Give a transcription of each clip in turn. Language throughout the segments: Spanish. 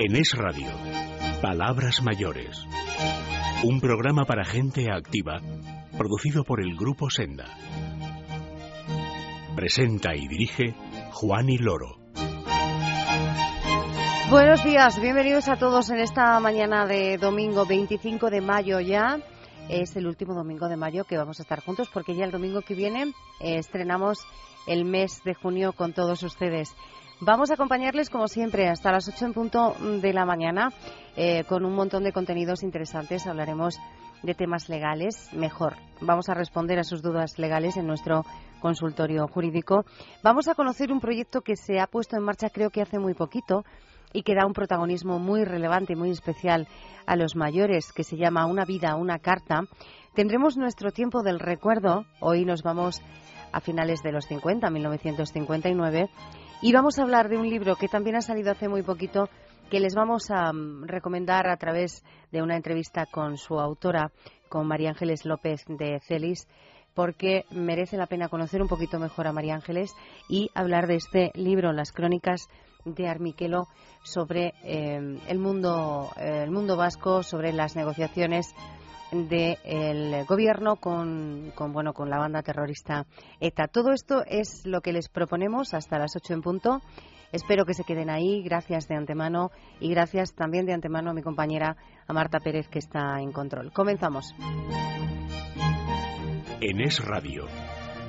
En Es Radio, Palabras Mayores. Un programa para gente activa, producido por el Grupo Senda. Presenta y dirige Juan y Loro. Buenos días, bienvenidos a todos en esta mañana de domingo 25 de mayo ya. Es el último domingo de mayo que vamos a estar juntos porque ya el domingo que viene eh, estrenamos el mes de junio con todos ustedes. Vamos a acompañarles, como siempre, hasta las 8 en punto de la mañana eh, con un montón de contenidos interesantes. Hablaremos de temas legales, mejor. Vamos a responder a sus dudas legales en nuestro consultorio jurídico. Vamos a conocer un proyecto que se ha puesto en marcha creo que hace muy poquito y que da un protagonismo muy relevante y muy especial a los mayores, que se llama Una vida, una carta. Tendremos nuestro tiempo del recuerdo. Hoy nos vamos a finales de los 50, 1959 y vamos a hablar de un libro que también ha salido hace muy poquito, que les vamos a mm, recomendar a través de una entrevista con su autora, con María Ángeles López de Celis, porque merece la pena conocer un poquito mejor a María Ángeles y hablar de este libro, Las Crónicas de Armiquelo, sobre eh, el, mundo, eh, el mundo vasco, sobre las negociaciones del gobierno con, con, bueno, con la banda terrorista ETA. Todo esto es lo que les proponemos hasta las 8 en punto. Espero que se queden ahí. Gracias de antemano y gracias también de antemano a mi compañera, a Marta Pérez, que está en control. Comenzamos. En Es Radio,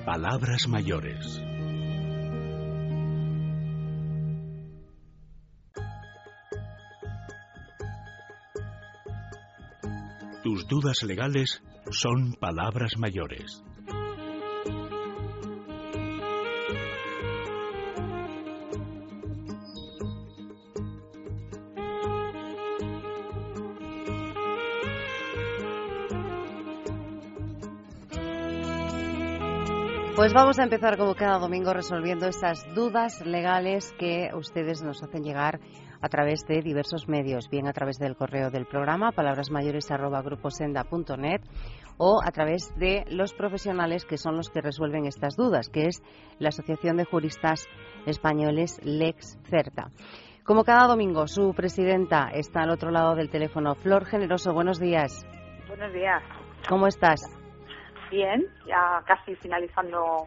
Palabras Mayores. Tus dudas legales son palabras mayores. Pues vamos a empezar como cada domingo resolviendo esas dudas legales que ustedes nos hacen llegar a través de diversos medios, bien a través del correo del programa, palabrasmayores.gruposenda.net o a través de los profesionales que son los que resuelven estas dudas, que es la Asociación de Juristas Españoles Lex Certa. Como cada domingo, su presidenta está al otro lado del teléfono. Flor Generoso, buenos días. Buenos días. ¿Cómo estás? Bien, ya casi finalizando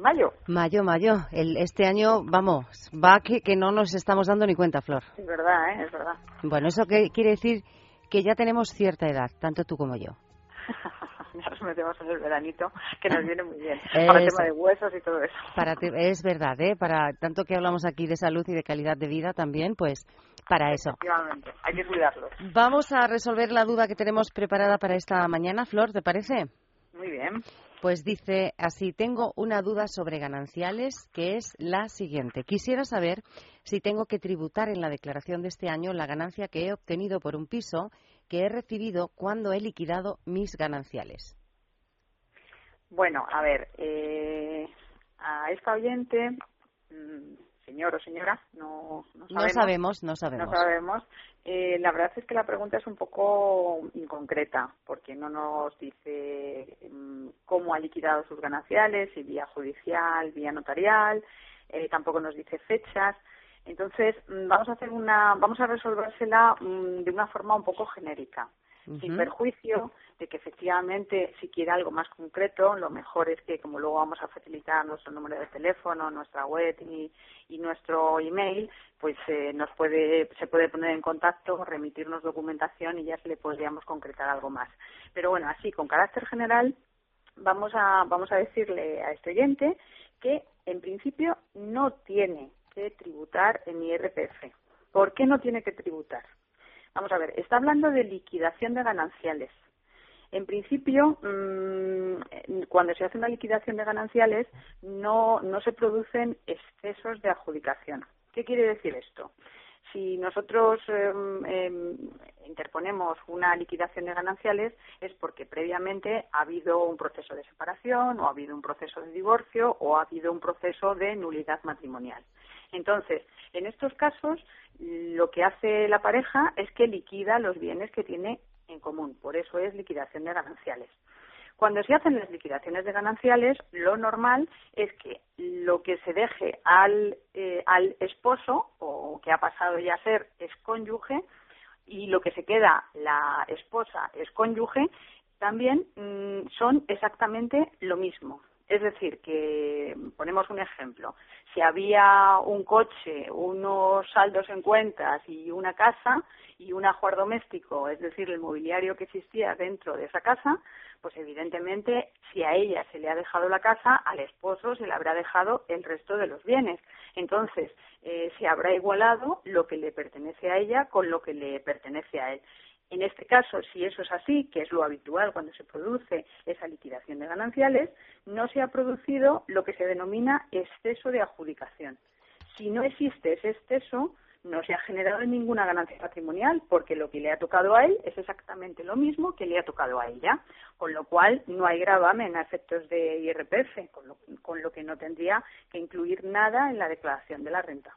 mayo. Mayo, mayo. El, este año, vamos, va que, que no nos estamos dando ni cuenta, Flor. Es verdad, ¿eh? es verdad. Bueno, eso que, quiere decir que ya tenemos cierta edad, tanto tú como yo. ya nos metemos en el veranito, que nos viene muy bien. Para el tema de huesos y todo eso. Para es verdad, ¿eh? Para tanto que hablamos aquí de salud y de calidad de vida también, pues para eso. Efectivamente, hay que cuidarlos. Vamos a resolver la duda que tenemos preparada para esta mañana, Flor, ¿te parece? Muy bien. Pues dice así, tengo una duda sobre gananciales que es la siguiente. Quisiera saber si tengo que tributar en la declaración de este año la ganancia que he obtenido por un piso que he recibido cuando he liquidado mis gananciales. Bueno, a ver, eh, a esta oyente mm, señor o señora, no, sabemos. No sabemos, no sabemos. Eh, la verdad es que la pregunta es un poco inconcreta, porque no nos dice mm, cómo ha liquidado sus gananciales, si vía judicial, vía notarial, eh, tampoco nos dice fechas. Entonces, mm, vamos a hacer una, vamos a resolvérsela mm, de una forma un poco genérica sin perjuicio de que efectivamente si quiere algo más concreto, lo mejor es que como luego vamos a facilitar nuestro número de teléfono, nuestra web y, nuestro email, pues eh, nos puede, se puede poner en contacto, remitirnos documentación y ya se le podríamos concretar algo más. Pero bueno, así con carácter general vamos a, vamos a decirle a este oyente que en principio no tiene que tributar en IRPF. ¿Por qué no tiene que tributar? Vamos a ver, está hablando de liquidación de gananciales. En principio, mm, cuando se hace una liquidación de gananciales, no, no se producen excesos de adjudicación. ¿Qué quiere decir esto? Si nosotros em, interponemos una liquidación de gananciales es porque previamente ha habido un proceso de separación o ha habido un proceso de divorcio o ha habido un proceso de nulidad matrimonial. Entonces, en estos casos, lo que hace la pareja es que liquida los bienes que tiene en común. Por eso es liquidación de gananciales. Cuando se hacen las liquidaciones de gananciales, lo normal es que lo que se deje al, eh, al esposo o que ha pasado ya a ser cónyuge y lo que se queda la esposa es cónyuge, también mm, son exactamente lo mismo. Es decir, que ponemos un ejemplo. Si había un coche, unos saldos en cuentas y una casa y un ajuar doméstico, es decir, el mobiliario que existía dentro de esa casa, pues evidentemente si a ella se le ha dejado la casa, al esposo se le habrá dejado el resto de los bienes. Entonces, eh, se habrá igualado lo que le pertenece a ella con lo que le pertenece a él. En este caso, si eso es así, que es lo habitual cuando se produce esa liquidación de gananciales, no se ha producido lo que se denomina exceso de adjudicación. Si no existe ese exceso, no se ha generado ninguna ganancia patrimonial porque lo que le ha tocado a él es exactamente lo mismo que le ha tocado a ella, con lo cual no hay gravamen a efectos de IRPF, con lo, con lo que no tendría que incluir nada en la declaración de la renta.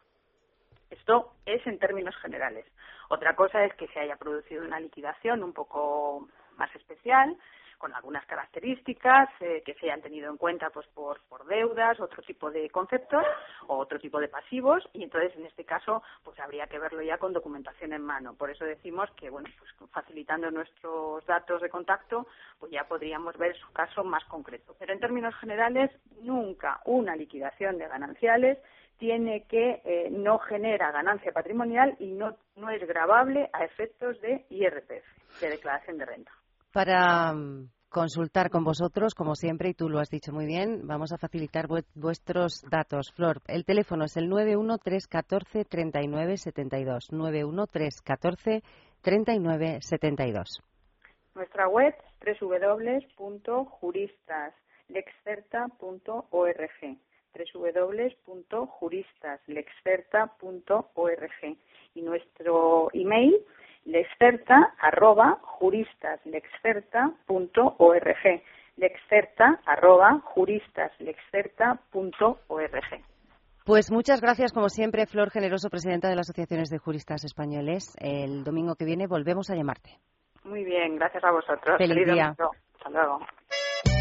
Esto es en términos generales. Otra cosa es que se haya producido una liquidación un poco más especial, con algunas características eh, que se hayan tenido en cuenta pues por, por deudas, otro tipo de conceptos o otro tipo de pasivos y entonces en este caso pues habría que verlo ya con documentación en mano. Por eso decimos que bueno pues facilitando nuestros datos de contacto pues ya podríamos ver su caso más concreto. Pero en términos generales nunca una liquidación de gananciales tiene que eh, no genera ganancia patrimonial y no, no es grabable a efectos de IRPF, de declaración de renta. Para mm, consultar con vosotros, como siempre, y tú lo has dicho muy bien, vamos a facilitar vuestros datos. Flor, el teléfono es el 913143972. 913143972. Nuestra web www.juristaslexcerta.org www.juristaslexperta.org y nuestro email lexperta arroba juristaslexperta.org lexperta arroba juristaslexperta.org pues muchas gracias, como siempre, Flor Generoso, presidenta de la Asociaciones de Juristas Españoles. El domingo que viene volvemos a llamarte. Muy bien, gracias a vosotros. Feliz día. Hasta luego.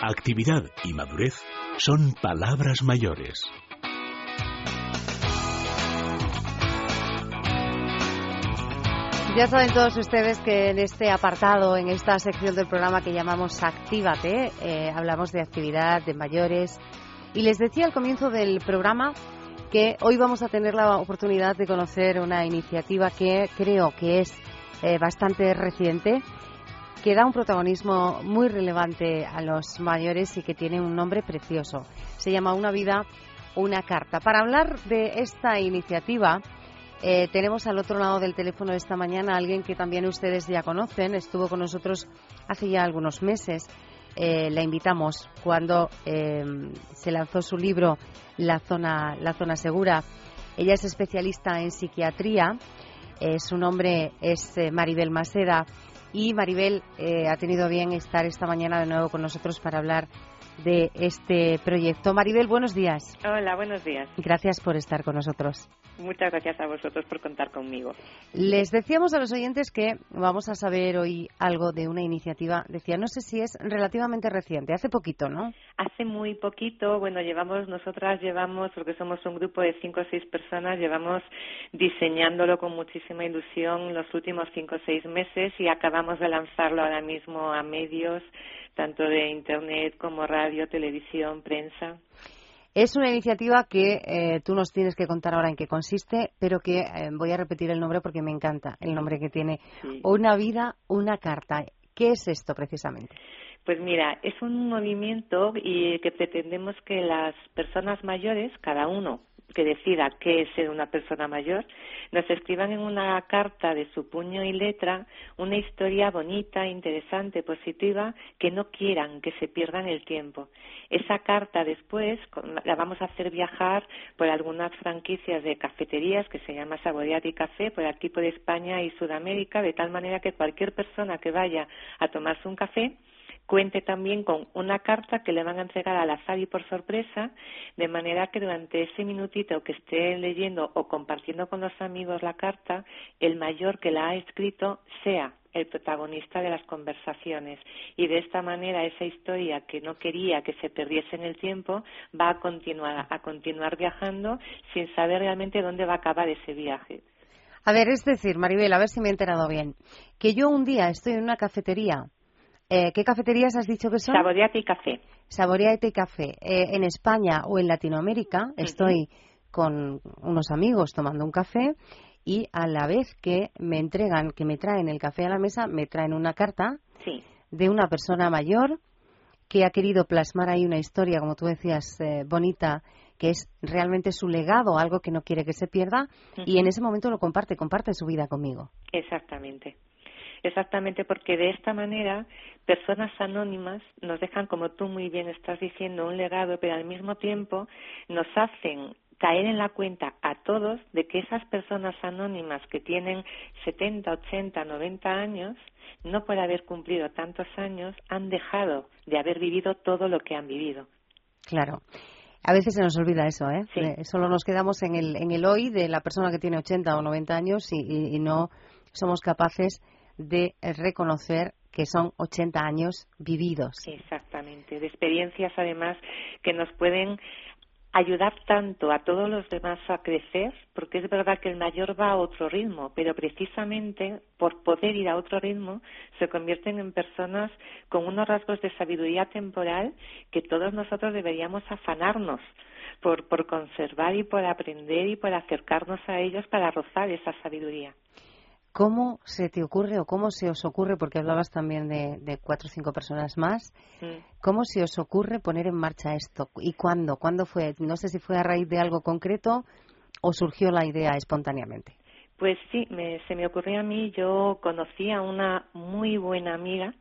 Actividad y madurez son palabras mayores. Ya saben todos ustedes que en este apartado, en esta sección del programa que llamamos Actívate, eh, hablamos de actividad de mayores. Y les decía al comienzo del programa que hoy vamos a tener la oportunidad de conocer una iniciativa que creo que es eh, bastante reciente que da un protagonismo muy relevante a los mayores y que tiene un nombre precioso. Se llama Una vida, una carta. Para hablar de esta iniciativa, eh, tenemos al otro lado del teléfono esta mañana a alguien que también ustedes ya conocen, estuvo con nosotros hace ya algunos meses. Eh, la invitamos cuando eh, se lanzó su libro La zona, la zona segura. Ella es especialista en psiquiatría. su nombre es Maribel Maseda y Maribel eh, ha tenido bien estar esta mañana de nuevo con nosotros para hablar de este proyecto. Maribel, buenos días. Hola, buenos días. Gracias por estar con nosotros. Muchas gracias a vosotros por contar conmigo. Les decíamos a los oyentes que vamos a saber hoy algo de una iniciativa, decía, no sé si es relativamente reciente, hace poquito, ¿no? Hace muy poquito, bueno, llevamos, nosotras llevamos, porque somos un grupo de cinco o seis personas, llevamos diseñándolo con muchísima ilusión los últimos cinco o seis meses y acabamos de lanzarlo ahora mismo a medios tanto de Internet como radio, televisión, prensa. Es una iniciativa que eh, tú nos tienes que contar ahora en qué consiste, pero que eh, voy a repetir el nombre porque me encanta el nombre que tiene. Una vida, una carta. ¿Qué es esto precisamente? Pues mira, es un movimiento y que pretendemos que las personas mayores, cada uno que decida qué es ser una persona mayor, nos escriban en una carta de su puño y letra una historia bonita, interesante, positiva, que no quieran que se pierdan el tiempo. Esa carta después la vamos a hacer viajar por algunas franquicias de cafeterías que se llama Saboreati Café, por aquí por España y Sudamérica, de tal manera que cualquier persona que vaya a tomarse un café cuente también con una carta que le van a entregar al azar y por sorpresa, de manera que durante ese minutito que esté leyendo o compartiendo con los amigos la carta, el mayor que la ha escrito sea el protagonista de las conversaciones y de esta manera esa historia que no quería que se perdiese en el tiempo va a continuar a continuar viajando sin saber realmente dónde va a acabar ese viaje. A ver, es decir, Maribel, a ver si me he enterado bien, que yo un día estoy en una cafetería eh, ¿Qué cafeterías has dicho que son? Saboreate y Café. Saboreate y Café. Eh, en España o en Latinoamérica estoy con unos amigos tomando un café y a la vez que me entregan, que me traen el café a la mesa, me traen una carta de una persona mayor que ha querido plasmar ahí una historia, como tú decías, eh, bonita, que es realmente su legado, algo que no quiere que se pierda, y en ese momento lo comparte, comparte su vida conmigo. Exactamente exactamente porque de esta manera personas anónimas nos dejan, como tú muy bien estás diciendo, un legado, pero al mismo tiempo nos hacen caer en la cuenta a todos de que esas personas anónimas que tienen 70, 80, 90 años, no por haber cumplido tantos años, han dejado de haber vivido todo lo que han vivido. Claro. A veces se nos olvida eso, ¿eh? eh solo nos quedamos en el, en el hoy de la persona que tiene 80 o 90 años y, y no somos capaces de reconocer que son 80 años vividos. Exactamente, de experiencias además que nos pueden ayudar tanto a todos los demás a crecer, porque es verdad que el mayor va a otro ritmo, pero precisamente por poder ir a otro ritmo se convierten en personas con unos rasgos de sabiduría temporal que todos nosotros deberíamos afanarnos por, por conservar y por aprender y por acercarnos a ellos para rozar esa sabiduría. ¿Cómo se te ocurre o cómo se os ocurre, porque hablabas también de, cuatro o cinco personas más, cómo se os ocurre poner en marcha esto? ¿Y cuándo? ¿Cuándo fue? No sé si fue a raíz de algo concreto o surgió la idea espontáneamente. Pues sí, se me ocurrió a mí, yo conocí a una muy buena amiga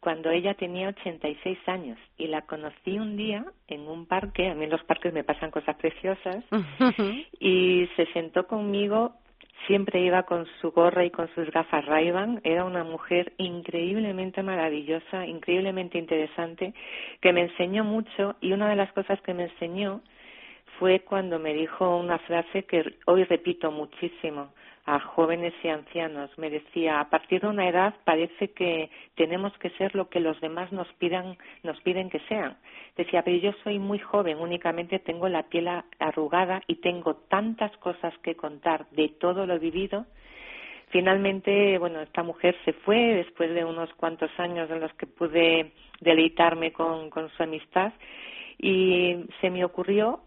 cuando ella tenía 86 años y la conocí un día en un parque, a mí en los parques me pasan cosas preciosas, y se sentó conmigo siempre iba con su gorra y con sus gafas ray Era una mujer increíblemente maravillosa, increíblemente interesante, que me enseñó mucho y una de las cosas que me enseñó fue cuando me dijo una frase que hoy repito muchísimo a jóvenes y ancianos. Me decía, a partir de una edad parece que tenemos que ser lo que los demás nos pidan, nos piden que sean. Decía, pero yo soy muy joven, únicamente tengo la piel arrugada y tengo tantas cosas que contar de todo lo vivido. Finalmente, bueno, esta mujer se fue después de unos cuantos años en los que pude deleitarme con, con su amistad y se me ocurrió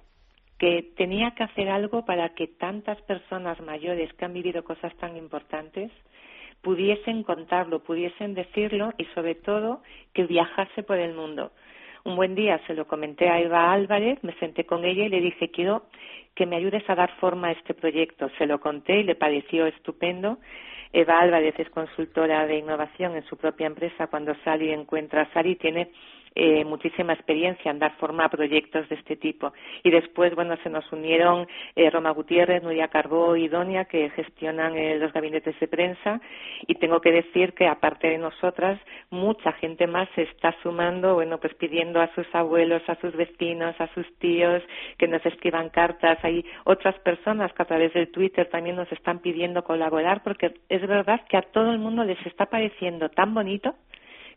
que tenía que hacer algo para que tantas personas mayores que han vivido cosas tan importantes pudiesen contarlo, pudiesen decirlo y sobre todo que viajase por el mundo. Un buen día se lo comenté a Eva Álvarez, me senté con ella y le dije quiero que me ayudes a dar forma a este proyecto. Se lo conté y le pareció estupendo. Eva Álvarez es consultora de innovación en su propia empresa. Cuando sale y encuentra a Sari, tiene eh, muchísima experiencia en dar forma a proyectos de este tipo. Y después, bueno, se nos unieron eh, Roma Gutiérrez, Nuria Carbó y Donia, que gestionan eh, los gabinetes de prensa. Y tengo que decir que, aparte de nosotras, mucha gente más se está sumando, bueno, pues pidiendo a sus abuelos, a sus vecinos, a sus tíos que nos escriban cartas. Hay otras personas que a través del Twitter también nos están pidiendo colaborar, porque es verdad que a todo el mundo les está pareciendo tan bonito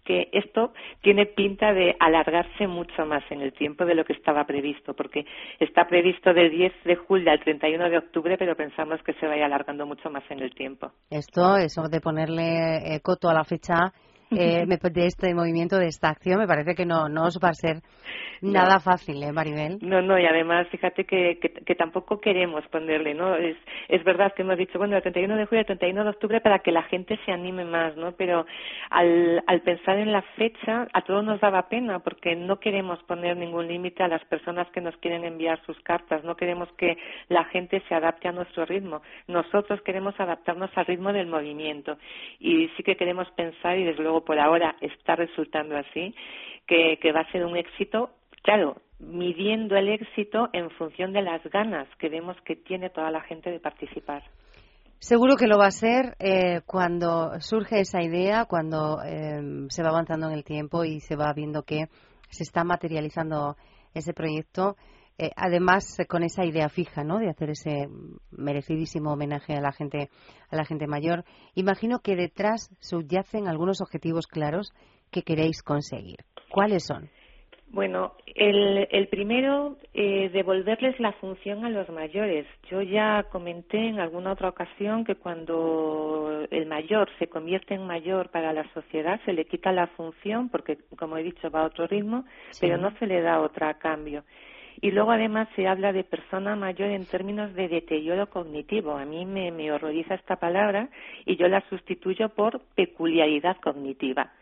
que esto tiene pinta de alargarse mucho más en el tiempo de lo que estaba previsto, porque está previsto del 10 de julio al 31 de octubre, pero pensamos que se vaya alargando mucho más en el tiempo. Esto, eso de ponerle eh, coto a la fecha, eh, de este movimiento, de esta acción. Me parece que no, no os va a ser nada fácil, ¿eh, Maribel? No, no, y además, fíjate que, que, tampoco queremos ponerle, ¿no? Es, es verdad que hemos dicho, bueno, el 31 de julio, el 31 de octubre, para que la gente se anime más, ¿no? Pero al, al pensar en la fecha, a todos nos daba pena, porque no queremos poner ningún límite a las personas que nos quieren enviar sus cartas, no queremos que la gente se adapte a nuestro ritmo. Nosotros queremos adaptarnos al ritmo del movimiento. Y sí que queremos pensar, y desde luego por ahora está resultando así, que, va a ser un éxito claro, midiendo el éxito en función de las ganas que vemos que tiene toda la gente de participar. Seguro que lo va a ser eh, cuando surge esa idea, cuando eh, se va avanzando en el tiempo y se va viendo que se está materializando ese proyecto. Eh, además, con esa idea fija, ¿no? De hacer ese merecidísimo homenaje a la gente, a la gente mayor. Imagino que detrás subyacen algunos objetivos claros que queréis conseguir. ¿Cuáles son? Bueno, el, el primero, eh, devolverles la función a los mayores. Yo ya comenté en alguna otra ocasión que cuando el mayor se convierte en mayor para la sociedad, se le quita la función, porque, como he dicho, va a otro ritmo, pero no se le da otra a cambio. Y luego, además, se habla de persona mayor en términos de deterioro cognitivo. A mí me, horroriza esta palabra y yo la sustituyo por peculiaridad cognitiva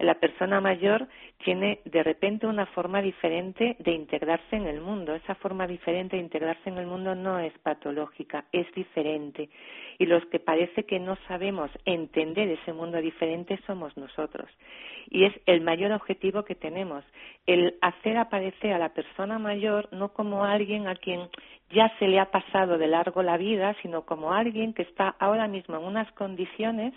la persona mayor tiene de repente una forma diferente de integrarse en el mundo. Esa forma diferente de integrarse en el mundo no es patológica, es diferente. Y los que parece que no sabemos entender ese mundo diferente somos nosotros. Y es el mayor objetivo que tenemos, el hacer aparecer a la persona mayor no como alguien a quien ya se le ha pasado de largo la vida, sino como alguien que está ahora mismo en unas condiciones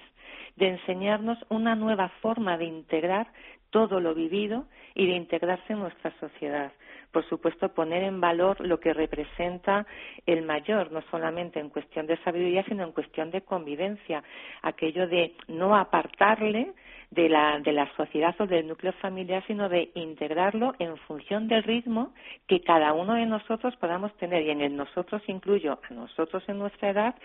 de enseñarnos una nueva forma de integrar todo lo vivido y de integrarse en nuestra sociedad. Por supuesto, poner en valor lo que representa el mayor, no solamente en cuestión de sabiduría, sino en cuestión de convivencia, aquello de no apartarle de la, de la sociedad o del núcleo familiar, sino de integrarlo en función del ritmo que cada uno de nosotros podamos tener. Y en el nosotros incluyo a nosotros en nuestra edad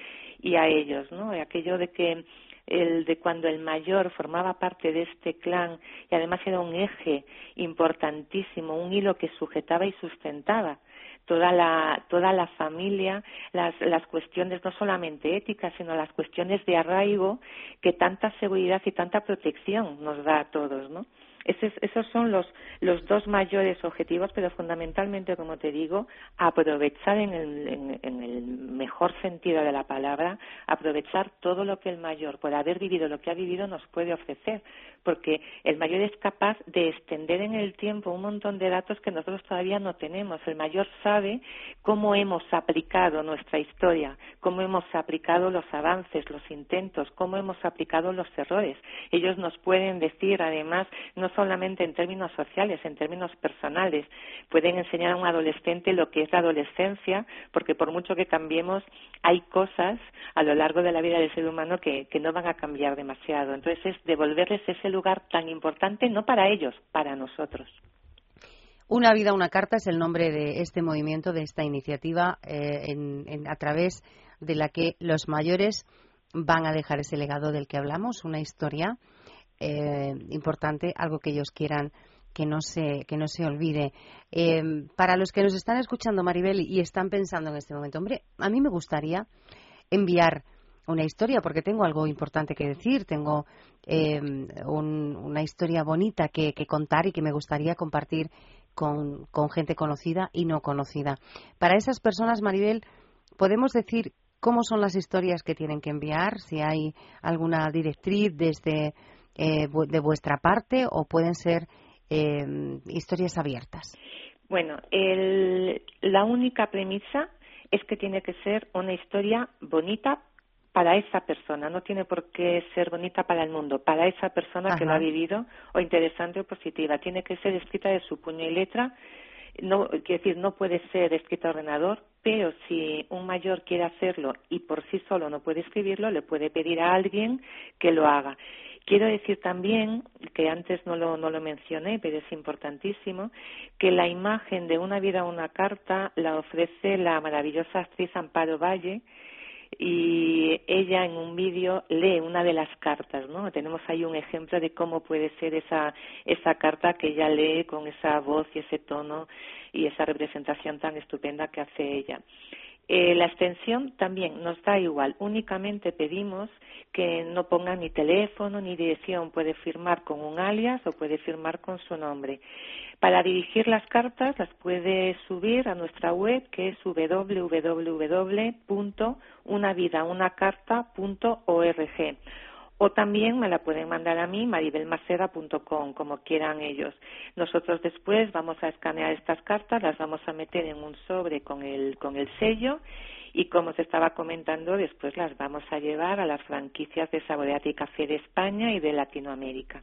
y a ellos, ¿no? Aquello de que el de cuando el mayor formaba parte de este clan y además era un eje importantísimo, un hilo que sujetaba y sustentaba toda la, toda la familia, las, las cuestiones no solamente éticas, sino las cuestiones de arraigo que tanta seguridad y tanta protección nos da a todos, ¿no? Esos son los, los dos mayores objetivos, pero fundamentalmente, como te digo, aprovechar en el, en, el mejor sentido de la palabra, aprovechar todo lo que el mayor, por haber vivido lo que ha vivido, nos puede ofrecer, porque el mayor es capaz de extender en el tiempo un montón de datos que nosotros todavía no tenemos. El mayor sabe cómo hemos aplicado nuestra historia, cómo hemos aplicado los avances, los intentos, cómo hemos aplicado los errores. Ellos nos pueden decir, además, no solamente en términos sociales, en términos personales. Pueden enseñar a un adolescente lo que es la adolescencia, porque por mucho que cambiemos, hay cosas a lo largo de la vida del ser humano que, no van a cambiar demasiado. Entonces es devolverles ese lugar tan importante, no para ellos, para nosotros. Una vida, una carta es el nombre de este movimiento, de esta iniciativa, eh, a través de la que los mayores van a dejar ese legado del que hablamos, una historia eh, importante, algo que ellos quieran que no se, que no se olvide. Eh, para los que nos están escuchando, Maribel, y están pensando en este momento, hombre, a mí me gustaría enviar una historia, porque tengo algo importante que decir, tengo eh, una historia bonita que, contar y que me gustaría compartir con, con, gente conocida y no conocida. Para esas personas, Maribel, podemos decir cómo son las historias que tienen que enviar, si hay alguna directriz desde eh, de vuestra parte o pueden ser eh, historias abiertas? Bueno, la única premisa es que tiene que ser una historia bonita para esa persona, no tiene por qué ser bonita para el mundo, para esa persona que lo ha vivido, o interesante o positiva. Tiene que ser escrita de su puño y letra, no, quiero decir, no puede ser escrita a ordenador, pero si un mayor quiere hacerlo y por sí solo no puede escribirlo, le puede pedir a alguien que lo haga. Quiero decir también, que antes no lo, no lo mencioné, pero es importantísimo, que la imagen de una vida, una carta la ofrece la maravillosa actriz Amparo Valle, y ella en un vídeo lee una de las cartas, ¿no? Tenemos ahí un ejemplo de cómo puede ser esa, esa carta que ella lee con esa voz y ese tono y esa representación tan estupenda que hace ella. Eh, la extensión también nos da igual, únicamente pedimos que no ponga ni teléfono ni dirección, puede firmar con un alias o puede firmar con su nombre. Para dirigir las cartas las puede subir a nuestra web que es www.unavidaunacarta.org o también me la pueden mandar a mí, maribelmaceda.com, como quieran ellos. Nosotros después vamos a escanear estas cartas, las vamos a meter en un sobre con el, con el sello y como se estaba comentando, después las vamos a llevar a las franquicias de Saboreate y Café de España y de Latinoamérica.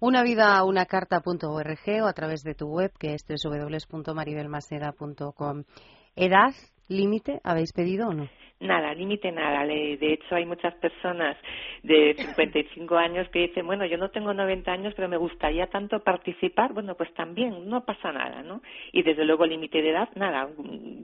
Una vida, una carta.org o a través de tu web que es www.maribelmaceda.com. ¿Edad límite habéis pedido o no? Nada, límite nada. De hecho, hay muchas personas de 55 años que dicen, bueno, yo no tengo 90 años, pero me gustaría tanto participar. Bueno, pues también, no pasa nada, ¿no? Y desde luego, límite de edad, nada.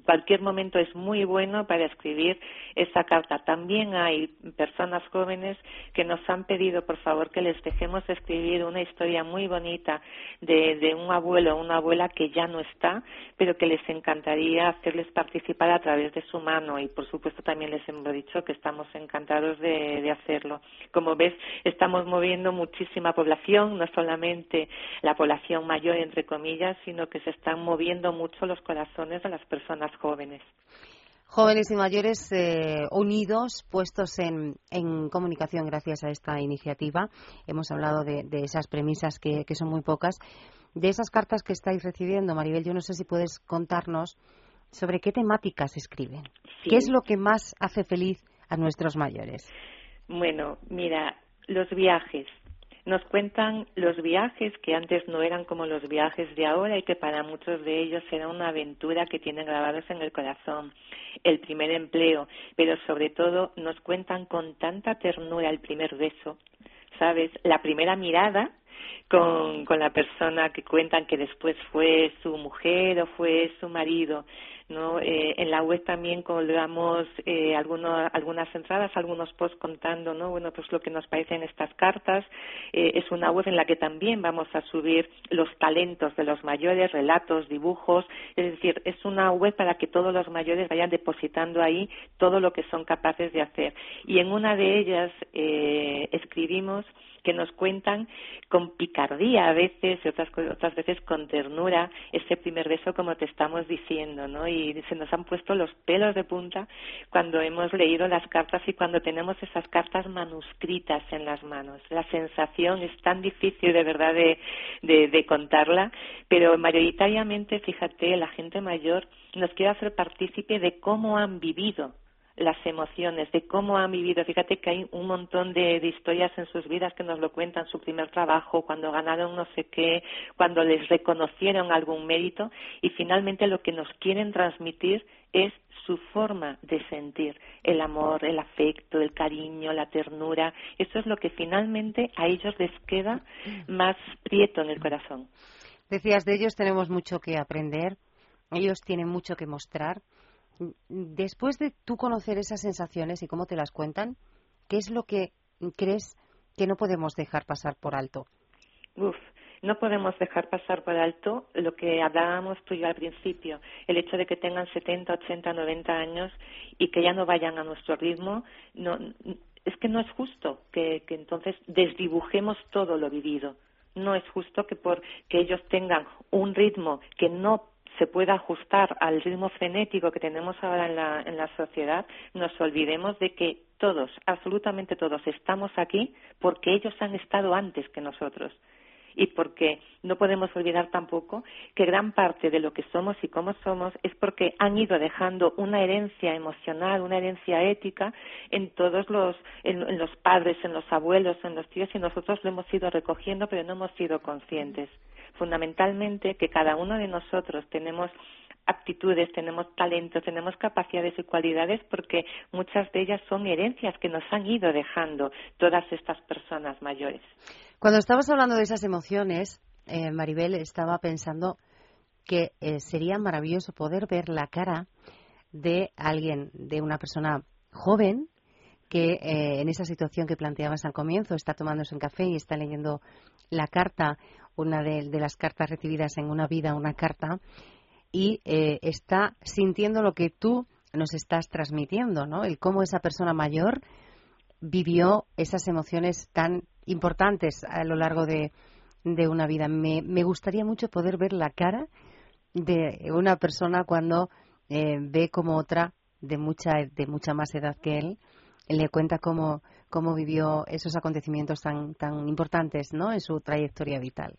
Cualquier momento es muy bueno para escribir esa carta. También hay personas jóvenes que nos han pedido, por favor, que les dejemos escribir una historia muy bonita de, de un abuelo o una abuela que ya no está, pero que les encantaría hacerles participar a través de su mano y, por supuesto, también les hemos dicho que estamos encantados de, hacerlo. Como ves, estamos moviendo muchísima población, no solamente la población mayor, entre comillas, sino que se están moviendo mucho los corazones de las personas jóvenes jóvenes y mayores eh, unidos, puestos en, comunicación gracias a esta iniciativa. Hemos hablado de, esas premisas que, son muy pocas. De esas cartas que estáis recibiendo, Maribel, yo no sé si puedes contarnos sobre qué temáticas escriben. ¿Qué es lo que más hace feliz a nuestros mayores? Bueno, mira, los viajes. Nos cuentan los viajes que antes no eran como los viajes de ahora y que para muchos de ellos era una aventura que tienen grabados en el corazón. El primer empleo, pero sobre todo nos cuentan con tanta ternura el primer beso, ¿sabes? La primera mirada con, con la persona que cuentan que después fue su mujer o fue su marido. ¿No? Eh, en la web también colgamos eh, algunas entradas, algunos posts contando, ¿no? Bueno, pues lo que nos parecen estas cartas. Eh, es una web en la que también vamos a subir los talentos de los mayores, relatos, dibujos. Es decir, es una web para que todos los mayores vayan depositando ahí todo lo que son capaces de hacer. Y en una de ellas eh, escribimos que nos cuentan con picardía a veces y otras, otras veces con ternura ese primer beso como te estamos diciendo, ¿no? Y se nos han puesto los pelos de punta cuando hemos leído las cartas y cuando tenemos esas cartas manuscritas en las manos. La sensación es tan difícil de verdad de, de, de contarla, pero mayoritariamente, fíjate, la gente mayor nos quiere hacer partícipe de cómo han vivido las emociones, de cómo han vivido. Fíjate que hay un montón de, historias en sus vidas que nos lo cuentan, su primer trabajo, cuando ganaron no sé qué, cuando les reconocieron algún mérito y finalmente lo que nos quieren transmitir es su forma de sentir el amor, el afecto, el cariño, la ternura. Eso es lo que finalmente a ellos les queda más prieto en el corazón. Decías, de ellos tenemos mucho que aprender, ellos tienen mucho que mostrar después de tú conocer esas sensaciones y cómo te las cuentan, ¿qué es lo que crees que no podemos dejar pasar por alto? Uf, no podemos dejar pasar por alto lo que hablábamos tú y yo al principio, el hecho de que tengan 70, 80, 90 años y que ya no vayan a nuestro ritmo, no, es que no es justo que, que entonces desdibujemos todo lo vivido. No es justo que por que ellos tengan un ritmo que no se pueda ajustar al ritmo frenético que tenemos ahora en la, en la sociedad, nos olvidemos de que todos, absolutamente todos, estamos aquí porque ellos han estado antes que nosotros y porque no podemos olvidar tampoco que gran parte de lo que somos y cómo somos es porque han ido dejando una herencia emocional, una herencia ética en todos los, en, los padres, en los abuelos, en los tíos y nosotros lo hemos ido recogiendo pero no hemos sido conscientes. Fundamentalmente que cada uno de nosotros tenemos aptitudes, tenemos talentos, tenemos capacidades y cualidades porque muchas de ellas son herencias que nos han ido dejando todas estas personas mayores. Cuando estabas hablando de esas emociones, eh, Maribel, estaba pensando que eh, sería maravilloso poder ver la cara de alguien, de una persona joven que eh, en esa situación que planteabas al comienzo está tomándose un café y está leyendo la carta, una de, las cartas recibidas en una vida, una carta, y eh, está sintiendo lo que tú nos estás transmitiendo, ¿no? El cómo esa persona mayor vivió esas emociones tan importantes a lo largo de, una vida. Me, me, gustaría mucho poder ver la cara de una persona cuando eh, ve como otra de mucha, de mucha más edad que él le cuenta cómo, cómo vivió esos acontecimientos tan, tan importantes ¿no? en su trayectoria vital.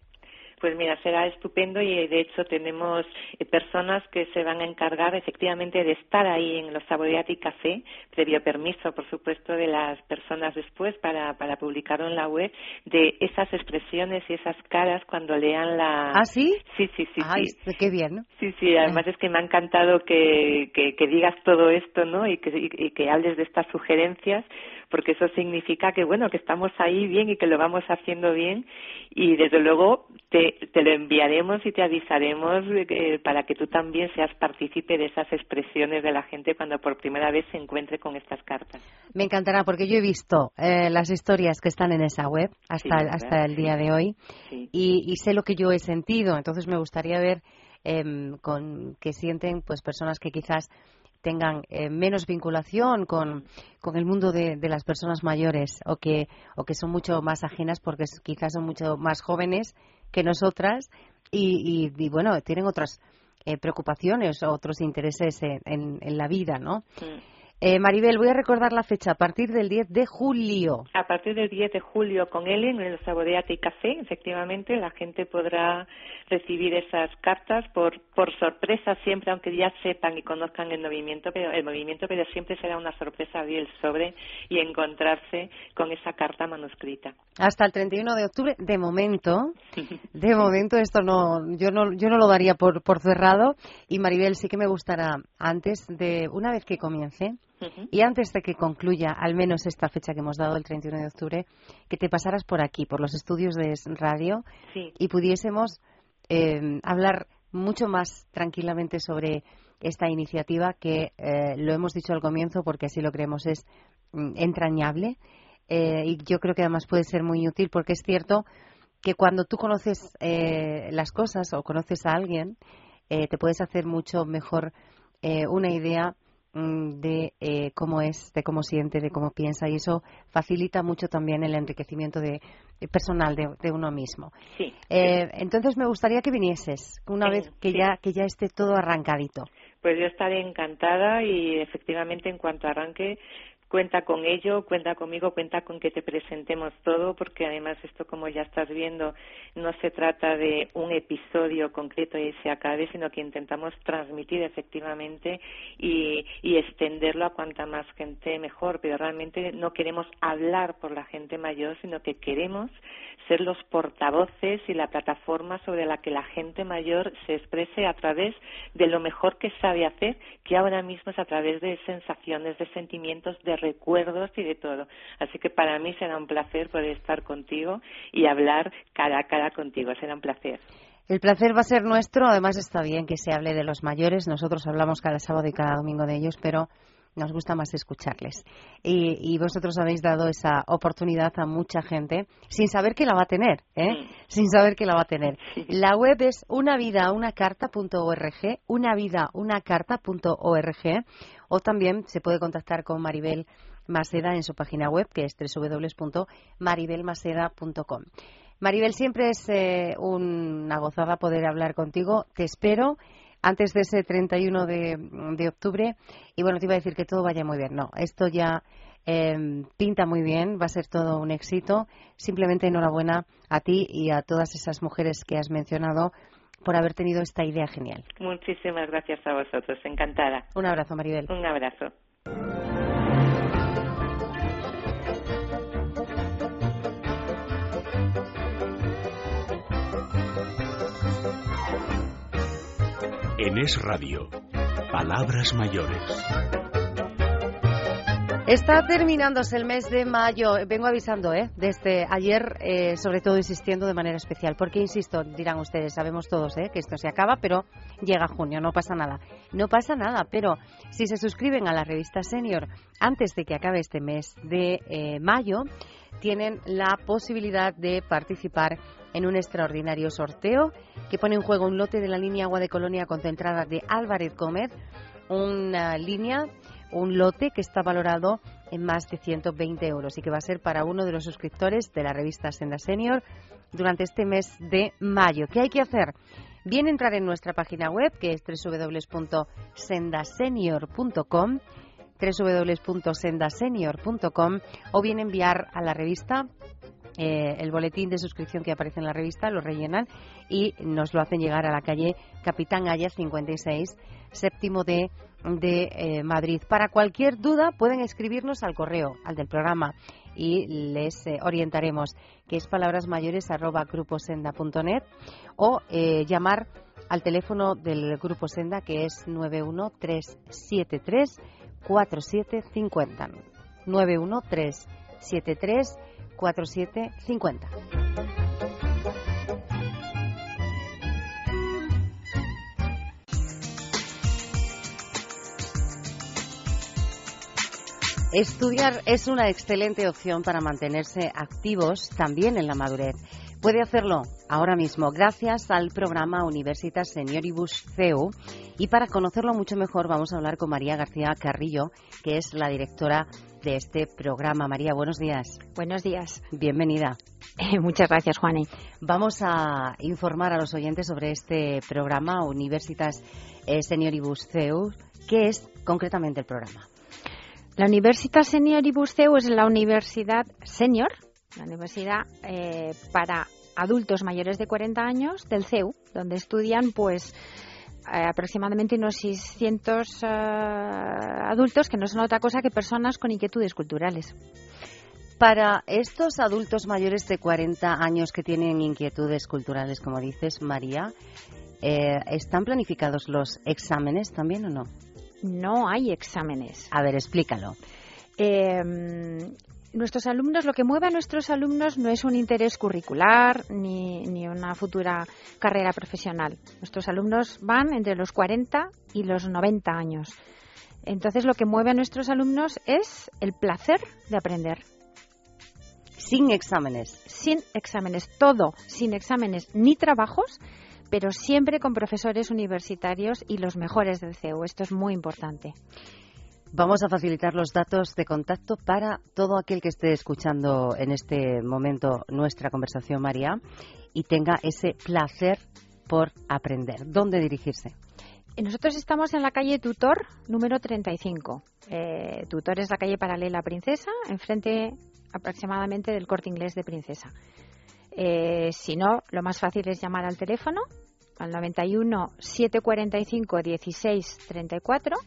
Pues mira, será estupendo y de hecho tenemos eh, personas que se van a encargar efectivamente de estar ahí en los Saboreati Café, previo permiso, por supuesto, de las personas después para, para publicarlo en la web, de esas expresiones y esas caras cuando lean la... ¿Ah, sí? Sí, sí, sí. Ay, qué bien, ¿no? Sí, sí, además es que me ha encantado que, que, digas todo esto, ¿no? Y que, y que hables de estas sugerencias, porque eso significa que bueno que estamos ahí bien y que lo vamos haciendo bien. Y desde luego te, te lo enviaremos y te avisaremos eh, para que tú también seas partícipe de esas expresiones de la gente cuando por primera vez se encuentre con estas cartas. Me encantará porque yo he visto eh, las historias que están en esa web hasta, hasta el día de hoy y, y, sé lo que yo he sentido, entonces me gustaría ver eh, con que sienten pues personas que quizás tengan eh, menos vinculación con, con el mundo de, de, las personas mayores o que, o que son mucho más ajenas porque quizás son mucho más jóvenes que nosotras y, y, bueno, tienen otras eh, preocupaciones, otros intereses en, en, la vida, ¿no? Eh, Maribel, voy a recordar la fecha, a partir del 10 de julio. A partir del 10 de julio con él en el Saboreate y Café, efectivamente, la gente podrá recibir esas cartas por, por sorpresa siempre, aunque ya sepan y conozcan el movimiento, pero el movimiento, pero siempre será una sorpresa abrir el sobre y encontrarse con esa carta manuscrita. Hasta el 31 de octubre, de momento, de momento esto no, yo no, yo no lo daría por, por cerrado y Maribel sí que me gustará antes de, una vez que comience, y antes de que concluya, al menos esta fecha que hemos dado, el 31 de octubre, que te pasaras por aquí, por los estudios de radio, y pudiésemos eh, hablar mucho más tranquilamente sobre esta iniciativa que eh, lo hemos dicho al comienzo porque así lo creemos es mm, entrañable eh, y yo creo que además puede ser muy útil porque es cierto que cuando tú conoces las cosas o conoces a alguien te puedes hacer mucho mejor una idea de eh, cómo es, de cómo siente, de cómo piensa y eso facilita mucho también el enriquecimiento de, personal de, uno mismo. Eh, entonces me gustaría que vinieses una vez que ya que ya esté todo arrancadito. Pues yo estaré encantada y efectivamente en cuanto arranque cuenta con ello, cuenta conmigo, cuenta con que te presentemos todo, porque además esto, como ya estás viendo, no se trata de un episodio concreto y se acabe, sino que intentamos transmitir efectivamente y, y extenderlo a cuanta más gente mejor, pero realmente no queremos hablar por la gente mayor, sino que queremos ser los portavoces y la plataforma sobre la que la gente mayor se exprese a través de lo mejor que sabe hacer, que ahora mismo es a través de sensaciones, de sentimientos, de recuerdos y de todo. Así que para mí será un placer poder estar contigo y hablar cara a cara contigo. Será un placer. El placer va a ser nuestro. Además está bien que se hable de los mayores. Nosotros hablamos cada sábado y cada domingo de ellos, pero nos gusta más escucharles. Y, vosotros habéis dado esa oportunidad a mucha gente sin saber que la va a tener, ¿eh? Sin saber que la va a tener. La web es unavidaunacarta.org, unavidaunacarta.org, o también se puede contactar con Maribel Maceda en su página web, que es www.maribelmaceda.com. Maribel, siempre es eh, una gozada poder hablar contigo. Te espero antes de ese 31 de, de octubre. Y bueno, te iba a decir que todo vaya muy bien. No, esto ya em, pinta muy bien, va a ser todo un éxito. Simplemente enhorabuena a ti y a todas esas mujeres que has mencionado por haber tenido esta idea genial. Muchísimas gracias a vosotros, encantada. Un abrazo, Maribel. Un abrazo. En Es Radio, Palabras Mayores. Está terminándose el mes de mayo. Vengo avisando, ¿eh? Desde ayer, eh, sobre todo insistiendo de manera especial. Porque, insisto, dirán ustedes, sabemos todos, ¿eh? Que esto se acaba, pero llega junio, no pasa nada. No pasa nada, pero si se suscriben a la revista Senior antes de que acabe este mes de eh, mayo, tienen la posibilidad de participar en un extraordinario sorteo que pone en juego un lote de la línea Agua de Colonia concentrada de Álvarez Gómez, una línea un lote que está valorado en más de 120 euros y que va a ser para uno de los suscriptores de la revista Senda Senior durante este mes de mayo. ¿Qué hay que hacer? Bien entrar en nuestra página web que es www.sendasenior.com www.sendasenior.com o bien enviar a la revista eh, el boletín de suscripción que aparece en la revista, lo rellenan y nos lo hacen llegar a la calle Capitán Ayas 56, séptimo de, de eh, Madrid. Para cualquier duda pueden escribirnos al correo, al del programa, y les eh, orientaremos, que es palabrasmayores arroba gruposenda.net o llamar al teléfono del Grupo Senda que es 91373 4750. 91373 4750. Estudiar es una excelente opción para mantenerse activos también en la madurez. Puede hacerlo ahora mismo gracias al programa Universitas Senioribus CEU y para conocerlo mucho mejor vamos a hablar con María García Carrillo, que es la directora de este programa. María, buenos días. Buenos días. Bienvenida. muchas gracias, Juani. Vamos a informar a los oyentes sobre este programa Universitas eh, Senioribus CEU. ¿Qué es concretamente el programa? La Universitas Senioribus CEU es la universidad senior, la universidad eh, para adultos mayores de 40 años del CEU, donde estudian pues eh, aproximadamente unos 600 eh, adultos que no son otra cosa que personas con inquietudes culturales. Para estos adultos mayores de 40 años que tienen inquietudes culturales, como dices, María, eh, ¿están planificados los exámenes también o no? No hay exámenes. A ver, explícalo nuestros alumnos, lo que mueve a nuestros alumnos no es un interés curricular ni, ni, una futura carrera profesional. Nuestros alumnos van entre los 40 y los 90 años. Entonces, lo que mueve a nuestros alumnos es el placer de aprender. Sin exámenes. Sin exámenes, todo, sin exámenes ni trabajos, pero siempre con profesores universitarios y los mejores del CEU. Esto es muy importante. Vamos a facilitar los datos de contacto para todo aquel que esté escuchando en este momento nuestra conversación, María, y tenga ese placer por aprender. ¿Dónde dirigirse? Nosotros estamos en la calle Tutor, número 35. Eh, Tutor es la calle paralela Princesa, enfrente aproximadamente del corte inglés de Princesa. Eh, si no, lo más fácil es llamar al teléfono al 91 745 16 34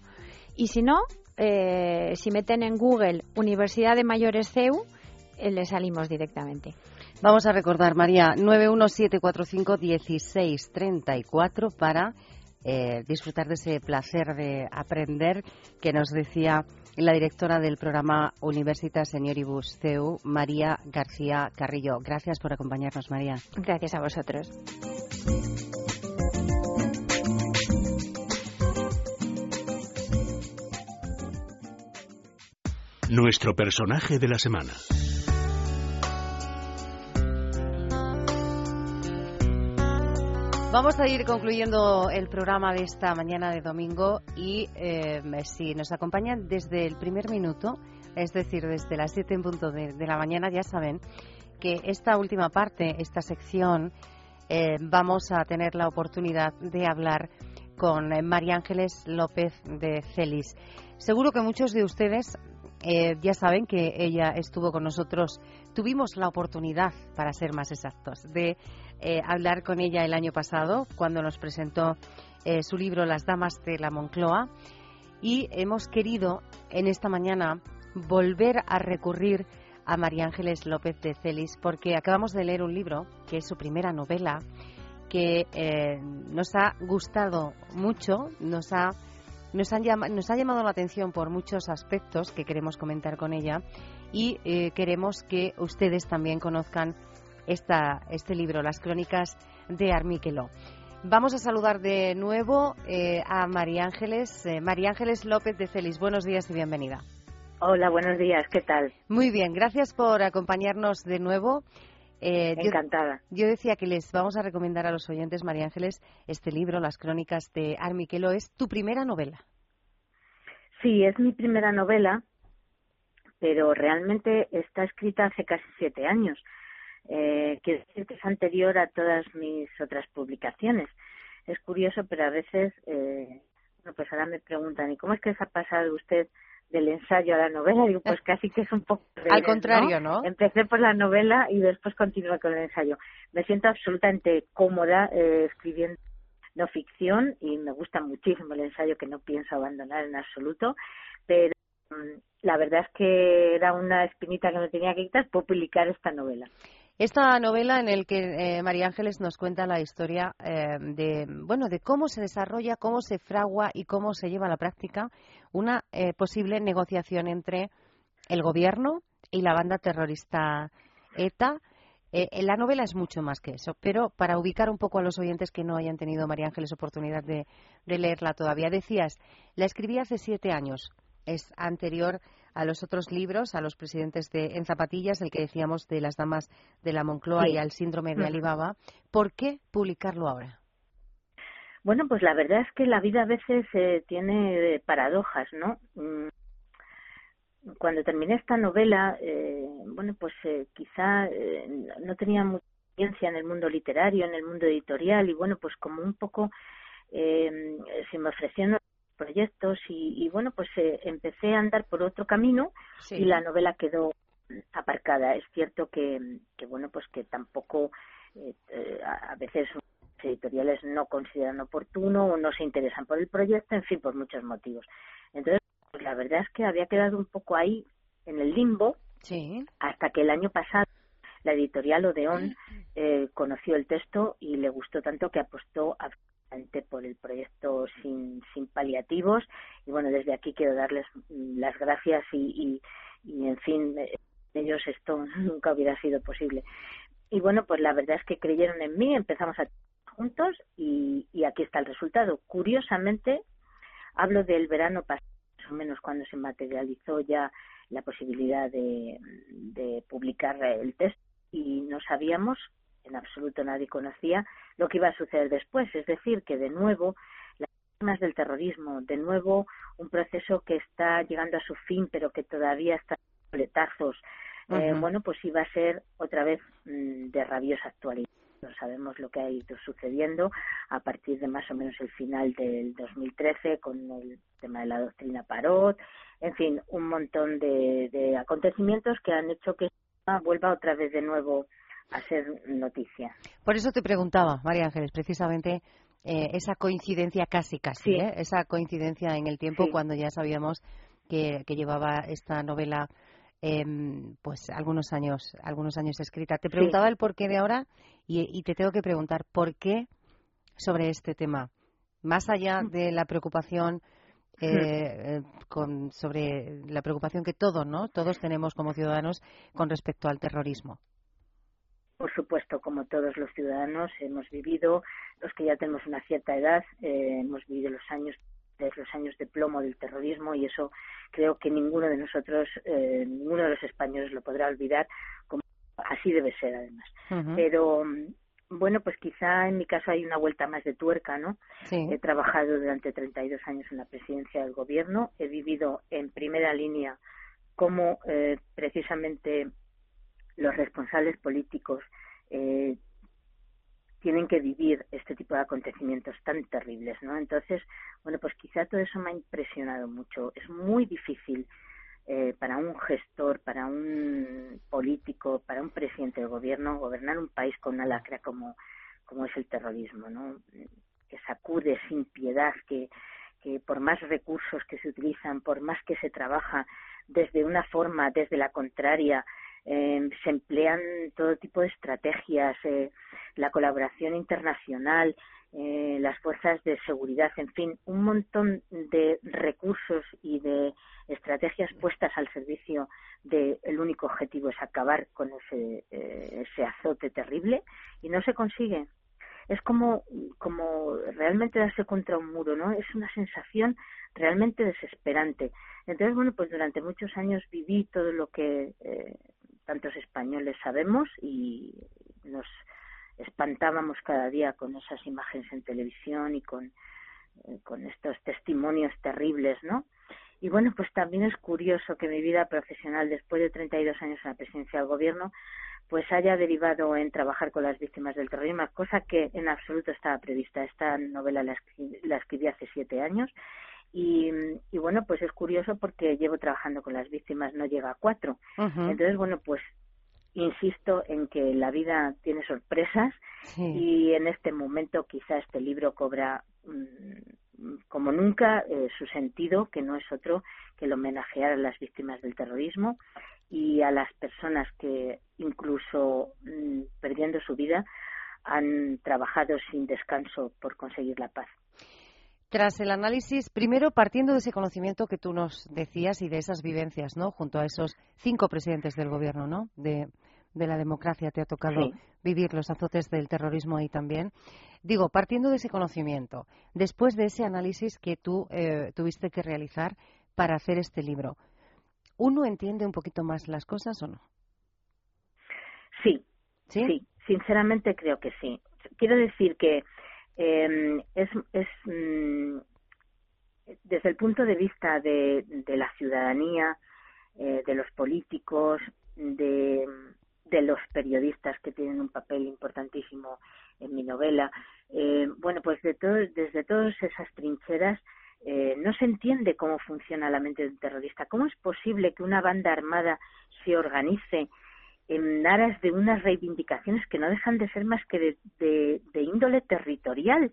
y si no, eh, si meten en Google Universidad de Mayores CEU, eh, le salimos directamente. Vamos a recordar, María, 917451634 para eh, disfrutar de ese placer de aprender que nos decía la directora del programa Universitas Senioribus CEU, María García Carrillo. Gracias por acompañarnos, María. Gracias a vosotros. Nuestro personaje de la semana. Vamos a ir concluyendo el programa de esta mañana de domingo y eh, si nos acompañan desde el primer minuto, es decir, desde las 7 en punto de, la mañana, ya saben que esta última parte, esta sección, eh, vamos a tener la oportunidad de hablar con María Ángeles López de Celis. Seguro que muchos de ustedes eh, ya saben que ella estuvo con nosotros, tuvimos la oportunidad, para ser más exactos, de eh, hablar con ella el año pasado cuando nos presentó eh, su libro Las Damas de la Moncloa. Y hemos querido en esta mañana volver a recurrir a María Ángeles López de Celis porque acabamos de leer un libro que es su primera novela que nos ha gustado mucho, nos ha nos, han nos ha llamado la atención por muchos aspectos que queremos comentar con ella y eh, queremos que ustedes también conozcan esta, este libro, Las Crónicas de Armiqueló. Vamos a saludar de nuevo eh, a María Ángeles, eh, María Ángeles López de Celis. Buenos días y bienvenida. Hola, buenos días, ¿qué tal? Muy bien, gracias por acompañarnos de nuevo. Eh, Encantada. Yo, decía que les vamos a recomendar a los oyentes, María Ángeles, este libro, Las Crónicas de Armiquelo. ¿Es tu primera novela? Sí, es mi primera novela, pero realmente está escrita hace casi siete años. Eh, quiero decir que es anterior a todas mis otras publicaciones. Es curioso, pero a veces, eh, bueno, pues ahora me preguntan, ¿y cómo es que se ha pasado usted del ensayo a la novela? Digo, pues casi que es un poco... Al contrario, ¿no? Empecé por la novela y después continué con el ensayo. Me siento absolutamente cómoda eh, escribiendo no ficción y me gusta muchísimo el ensayo que no pienso abandonar en absoluto, pero mm, la verdad es que era una espinita que me tenía que quitar publicar esta novela. Esta novela en el que eh, María Ángeles nos cuenta la historia eh, de bueno de cómo se desarrolla, cómo se fragua y cómo se lleva a la práctica una eh, posible negociación entre el gobierno y la banda terrorista ETA. la novela es mucho más que eso, pero para ubicar un poco a los oyentes que no hayan tenido María Ángeles oportunidad de leerla todavía, decías, la escribí hace siete años, es anterior a los otros libros, a los presidentes de En Zapatillas, el que decíamos de las damas de la Moncloa y al síndrome de Alibaba. ¿Por qué publicarlo ahora? Bueno, pues la verdad es que la vida a veces eh, tiene paradojas, ¿no? Mm, cuando terminé esta novela, eh, bueno, pues eh, quizá no tenía mucha experiencia en el mundo literario, en el mundo editorial, y bueno, pues como un poco se me ofrecieron proyectos y, bueno, pues eh, empecé a andar por otro camino y la novela quedó aparcada. Es cierto que, que bueno, pues que tampoco eh, eh, a veces los editoriales no consideran oportuno o no se interesan por el proyecto, en fin, por muchos motivos. Entonces, pues la verdad es que había quedado un poco ahí en el limbo hasta que el año pasado la editorial Odeón eh, conoció el texto y le gustó tanto que apostó a por el proyecto sin, sin paliativos. Y bueno desde aquí quiero darles las gracias y, y, en fin eh, ellos esto nunca hubiera sido posible. Y bueno pues la verdad es que creyeron en mí empezamos a juntos y, y aquí está el resultado. Curiosamente hablo del verano pasado más o menos cuando se materializó ya la posibilidad de, de publicar el texto y no sabíamos en absoluto nadie conocía lo que iba a suceder después. Es decir, que de nuevo las víctimas del terrorismo, de nuevo un proceso que está llegando a su fin, pero que todavía está en pletazos, eh, bueno, pues iba a ser otra vez mm, de rabiosa actualidad. No sabemos lo que ha ido sucediendo a partir de más o menos el final del 2013 con el tema de la doctrina Parot, en fin, un montón de, de acontecimientos que han hecho que vuelva otra vez de nuevo a ser noticia. Por eso te preguntaba, María Ángeles, precisamente eh, esa coincidencia casi casi, ¿eh? esa coincidencia en el tiempo cuando ya sabíamos que, llevaba esta novela em, pues algunos años algunos años escrita. Te preguntaba el porqué de ahora y, te tengo que preguntar por qué sobre este tema, más allá mm. de la preocupación eh, con, sobre la preocupación que todos, ¿no? Todos tenemos como ciudadanos con respecto al terrorismo por supuesto, como todos los ciudadanos, hemos vivido, los que ya tenemos una cierta edad, eh, hemos vivido los años los años de plomo del terrorismo y eso creo que ninguno de nosotros, eh, ninguno de los españoles lo podrá olvidar, como así debe ser además. Pero bueno, pues quizá en mi caso hay una vuelta más de tuerca, ¿no? He trabajado durante 32 años en la presidencia del gobierno, he vivido en primera línea como eh, precisamente los responsables políticos eh, tienen que vivir este tipo de acontecimientos tan terribles, ¿no? Entonces, bueno, pues quizá todo eso me ha impresionado mucho. Es muy difícil eh, para un gestor, para un político, para un presidente del gobierno gobernar un país con una lacra como, como es el terrorismo, ¿no? Que sacude sin piedad, que, que por más recursos que se utilizan, por más que se trabaja desde una forma, desde la contraria, eh, se emplean todo tipo de estrategias, eh, la colaboración internacional, eh, las fuerzas de seguridad, en fin, un montón de recursos y de estrategias puestas al servicio del único objetivo es acabar con ese, eh, ese azote terrible y no se consigue. Es como, como realmente darse contra un muro, ¿no? Es una sensación realmente desesperante. Entonces, bueno, pues durante muchos años viví todo lo que eh, tantos españoles sabemos y nos espantábamos cada día con esas imágenes en televisión y con, eh, con estos testimonios terribles, ¿no? Y bueno, pues también es curioso que mi vida profesional, después de 32 años en la presidencia del gobierno, pues haya derivado en trabajar con las víctimas del terrorismo, cosa que en absoluto estaba prevista. Esta novela la, escribí, hace siete años y, y, bueno, pues es curioso porque llevo trabajando con las víctimas, no llega a cuatro. Entonces, bueno, pues insisto en que la vida tiene sorpresas y en este momento quizá este libro cobra mm, como nunca eh, su sentido, que no es otro que el homenajear a las víctimas del terrorismo y a las personas que incluso mm, perdiendo su vida han trabajado sin descanso por conseguir la paz. Tras el análisis, primero partiendo de ese conocimiento que tú nos decías y de esas vivencias, ¿no? Junto a esos cinco presidentes del gobierno, ¿no? De, de la democracia te ha tocado vivir los azotes del terrorismo ahí también. Digo, partiendo de ese conocimiento, después de ese análisis que tú eh, tuviste que realizar para hacer este libro, ¿uno entiende un poquito más las cosas o no? Sí, sí, sinceramente creo que sí. Quiero decir que em, es, es mm, desde el punto de vista de, de la ciudadanía, eh, de los políticos, de, de los periodistas que tienen un papel importantísimo en mi novela. Eh, bueno, pues de todo, desde todas esas trincheras eh, no se entiende cómo funciona la mente de un terrorista. ¿Cómo es posible que una banda armada se organice en aras de unas reivindicaciones que no dejan de ser más que de, índole territorial?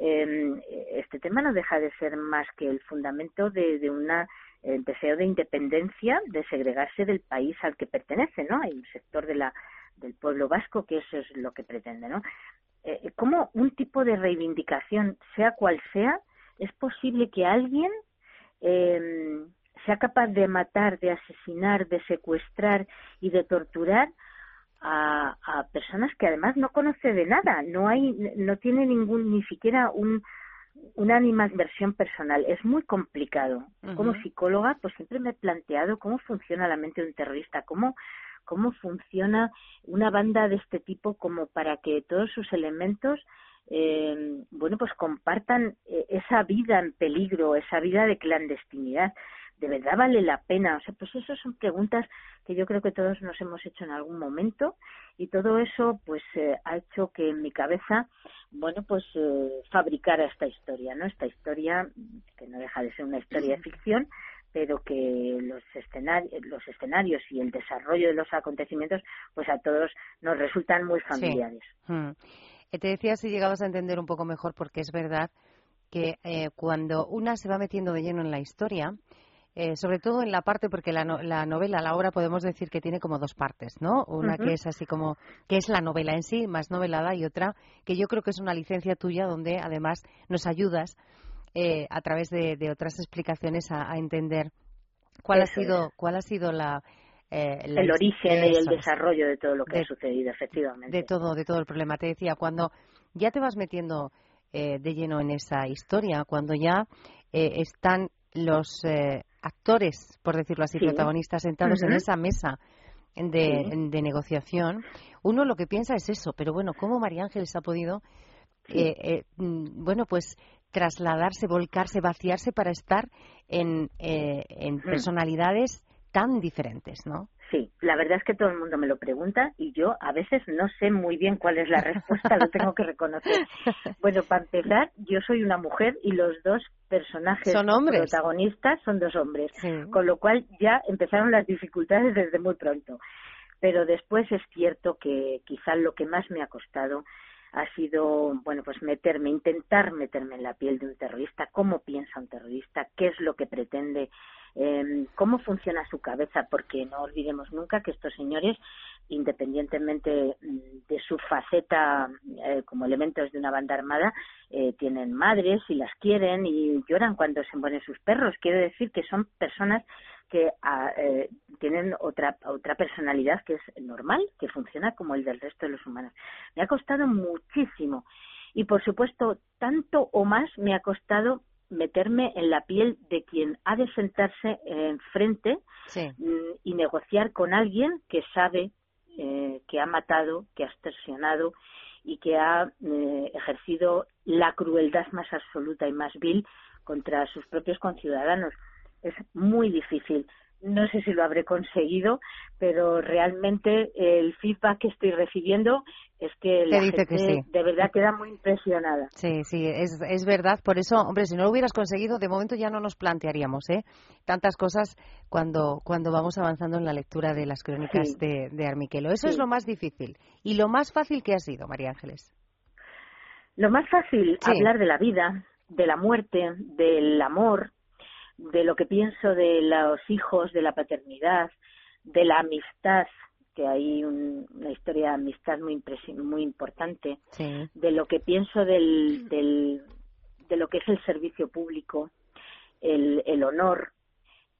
Eh, este tema no deja de ser más que el fundamento de, de una deseo de independencia, de segregarse del país al que pertenece, ¿no? Hay un sector de la, del pueblo vasco que eso es lo que pretende, ¿no? Eh, ¿Cómo un tipo de reivindicación, sea cual sea, es posible que alguien eh, sea capaz de matar, de asesinar, de secuestrar y de torturar a, a, personas que además no conoce de nada, no hay, no tiene ningún, ni siquiera un, una animadversión personal. Es muy complicado. Como psicóloga, pues siempre me he planteado cómo funciona la mente de un terrorista, cómo, cómo funciona una banda de este tipo como para que todos sus elementos eh, bueno pues compartan eh, esa vida en peligro esa vida de clandestinidad de verdad vale la pena? O sea, pues esas son preguntas que yo creo que todos nos hemos hecho en algún momento y todo eso pues eh, ha hecho que en mi cabeza, bueno, pues eh, fabricara esta historia, ¿no? Esta historia que no deja de ser una historia de ficción, pero que los escenarios, los escenarios y el desarrollo de los acontecimientos, pues a todos nos resultan muy familiares. Hmm. Eh, te decía si llegabas a entender un poco mejor, porque es verdad que cuando una se va metiendo de lleno en la historia, eh, sobre todo en la parte, porque la, la, novela, la obra, podemos decir que tiene como dos partes, ¿no? Una que es así como, que es la novela en sí, más novelada, y otra que yo creo que es una licencia tuya donde además nos ayudas eh, a través de, otras explicaciones a, entender cuál ha sido, cuál ha sido la, eh, el origen y el desarrollo de todo lo que ha sucedido, efectivamente. De todo, de todo el problema. Te decía, cuando ya te vas metiendo de lleno en esa historia, cuando ya están los actores, por decirlo así, protagonistas sentados en esa mesa de, negociación, uno lo que piensa es eso, pero bueno, ¿cómo María Ángeles ha podido, eh, eh, mm, bueno, pues trasladarse, volcarse, vaciarse para estar en, eh, en mm. personalidades tan diferentes, ¿no? Sí, la verdad es que todo el mundo me lo pregunta y yo a veces no sé muy bien cuál es la respuesta, lo tengo que reconocer. Bueno, para empezar, yo soy una mujer y los dos personajes protagonistas son dos hombres, con lo cual ya empezaron las dificultades desde muy pronto. Pero después es cierto que quizá lo que más me ha costado ha sido, bueno, pues meterme, intentar meterme en la piel de un terrorista, cómo piensa un terrorista, qué es lo que pretende, eh, cómo funciona su cabeza, porque no olvidemos nunca que estos señores independientemente mm, de su faceta eh, como elementos de una banda armada, eh, tienen madres y las quieren y lloran cuando se mueren sus perros. Quiero decir que son personas que ah, eh, tienen otra otra personalidad que es normal, que funciona como el del resto de los humanos. Me ha costado muchísimo y por supuesto tanto o más me ha costado meterme en la piel de quien ha de sentarse enfrente mm, y negociar con alguien que sabe eh, que ha matado, que ha extorsionado y que ha eh, ejercido la crueldad más absoluta y más vil contra sus propios conciudadanos. Es muy difícil no sé si lo habré conseguido, pero realmente el feedback que estoy recibiendo es que la gente de verdad queda muy impresionada. Sí, sí, es, es verdad. Por eso, hombre, si no lo hubieras conseguido, de momento ya no nos plantearíamos ¿eh? tantas cosas cuando, cuando vamos avanzando en la lectura de las crónicas de, de Armiquelo. Eso es lo más difícil. ¿Y lo más fácil que ha sido, María Ángeles? Lo más fácil, hablar de la vida, de la muerte, del amor, de lo que pienso de los hijos, de la paternidad, de la amistad, que hay una historia de amistad muy muy importante, de lo que pienso del, del, de lo que es el servicio público, el, el honor,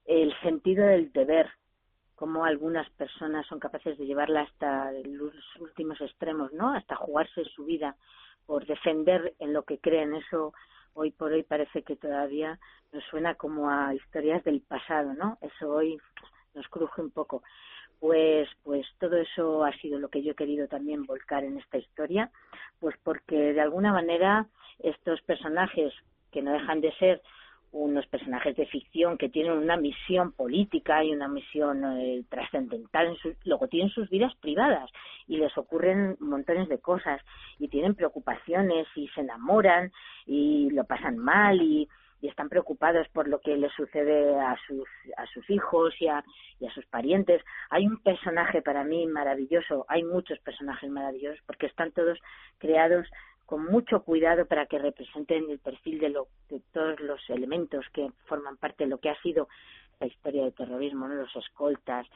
el sentido del deber, cómo algunas personas son capaces de llevarla hasta los últimos extremos, ¿no? Hasta jugarse su vida por defender en lo que creen. Eso hoy por hoy parece que todavía nos suena como a historias del pasado, ¿no? Eso hoy nos cruje un poco. Pues, pues todo eso ha sido lo que yo he querido también volcar en esta historia, pues porque de alguna manera estos personajes que no dejan de ser unos personajes de ficción que tienen una misión política y una misión eh, trascendental, luego tienen sus vidas privadas y les ocurren montones de cosas y tienen preocupaciones y se enamoran y lo pasan mal y, están preocupados por lo que les sucede a sus, a sus hijos y a, y a sus parientes. Hay un personaje para mí maravilloso, hay muchos personajes maravillosos porque están todos creados con mucho cuidado para que representen el perfil de, lo, de todos los elementos que forman parte de lo que ha sido la historia del terrorismo, ¿no? los escoltas,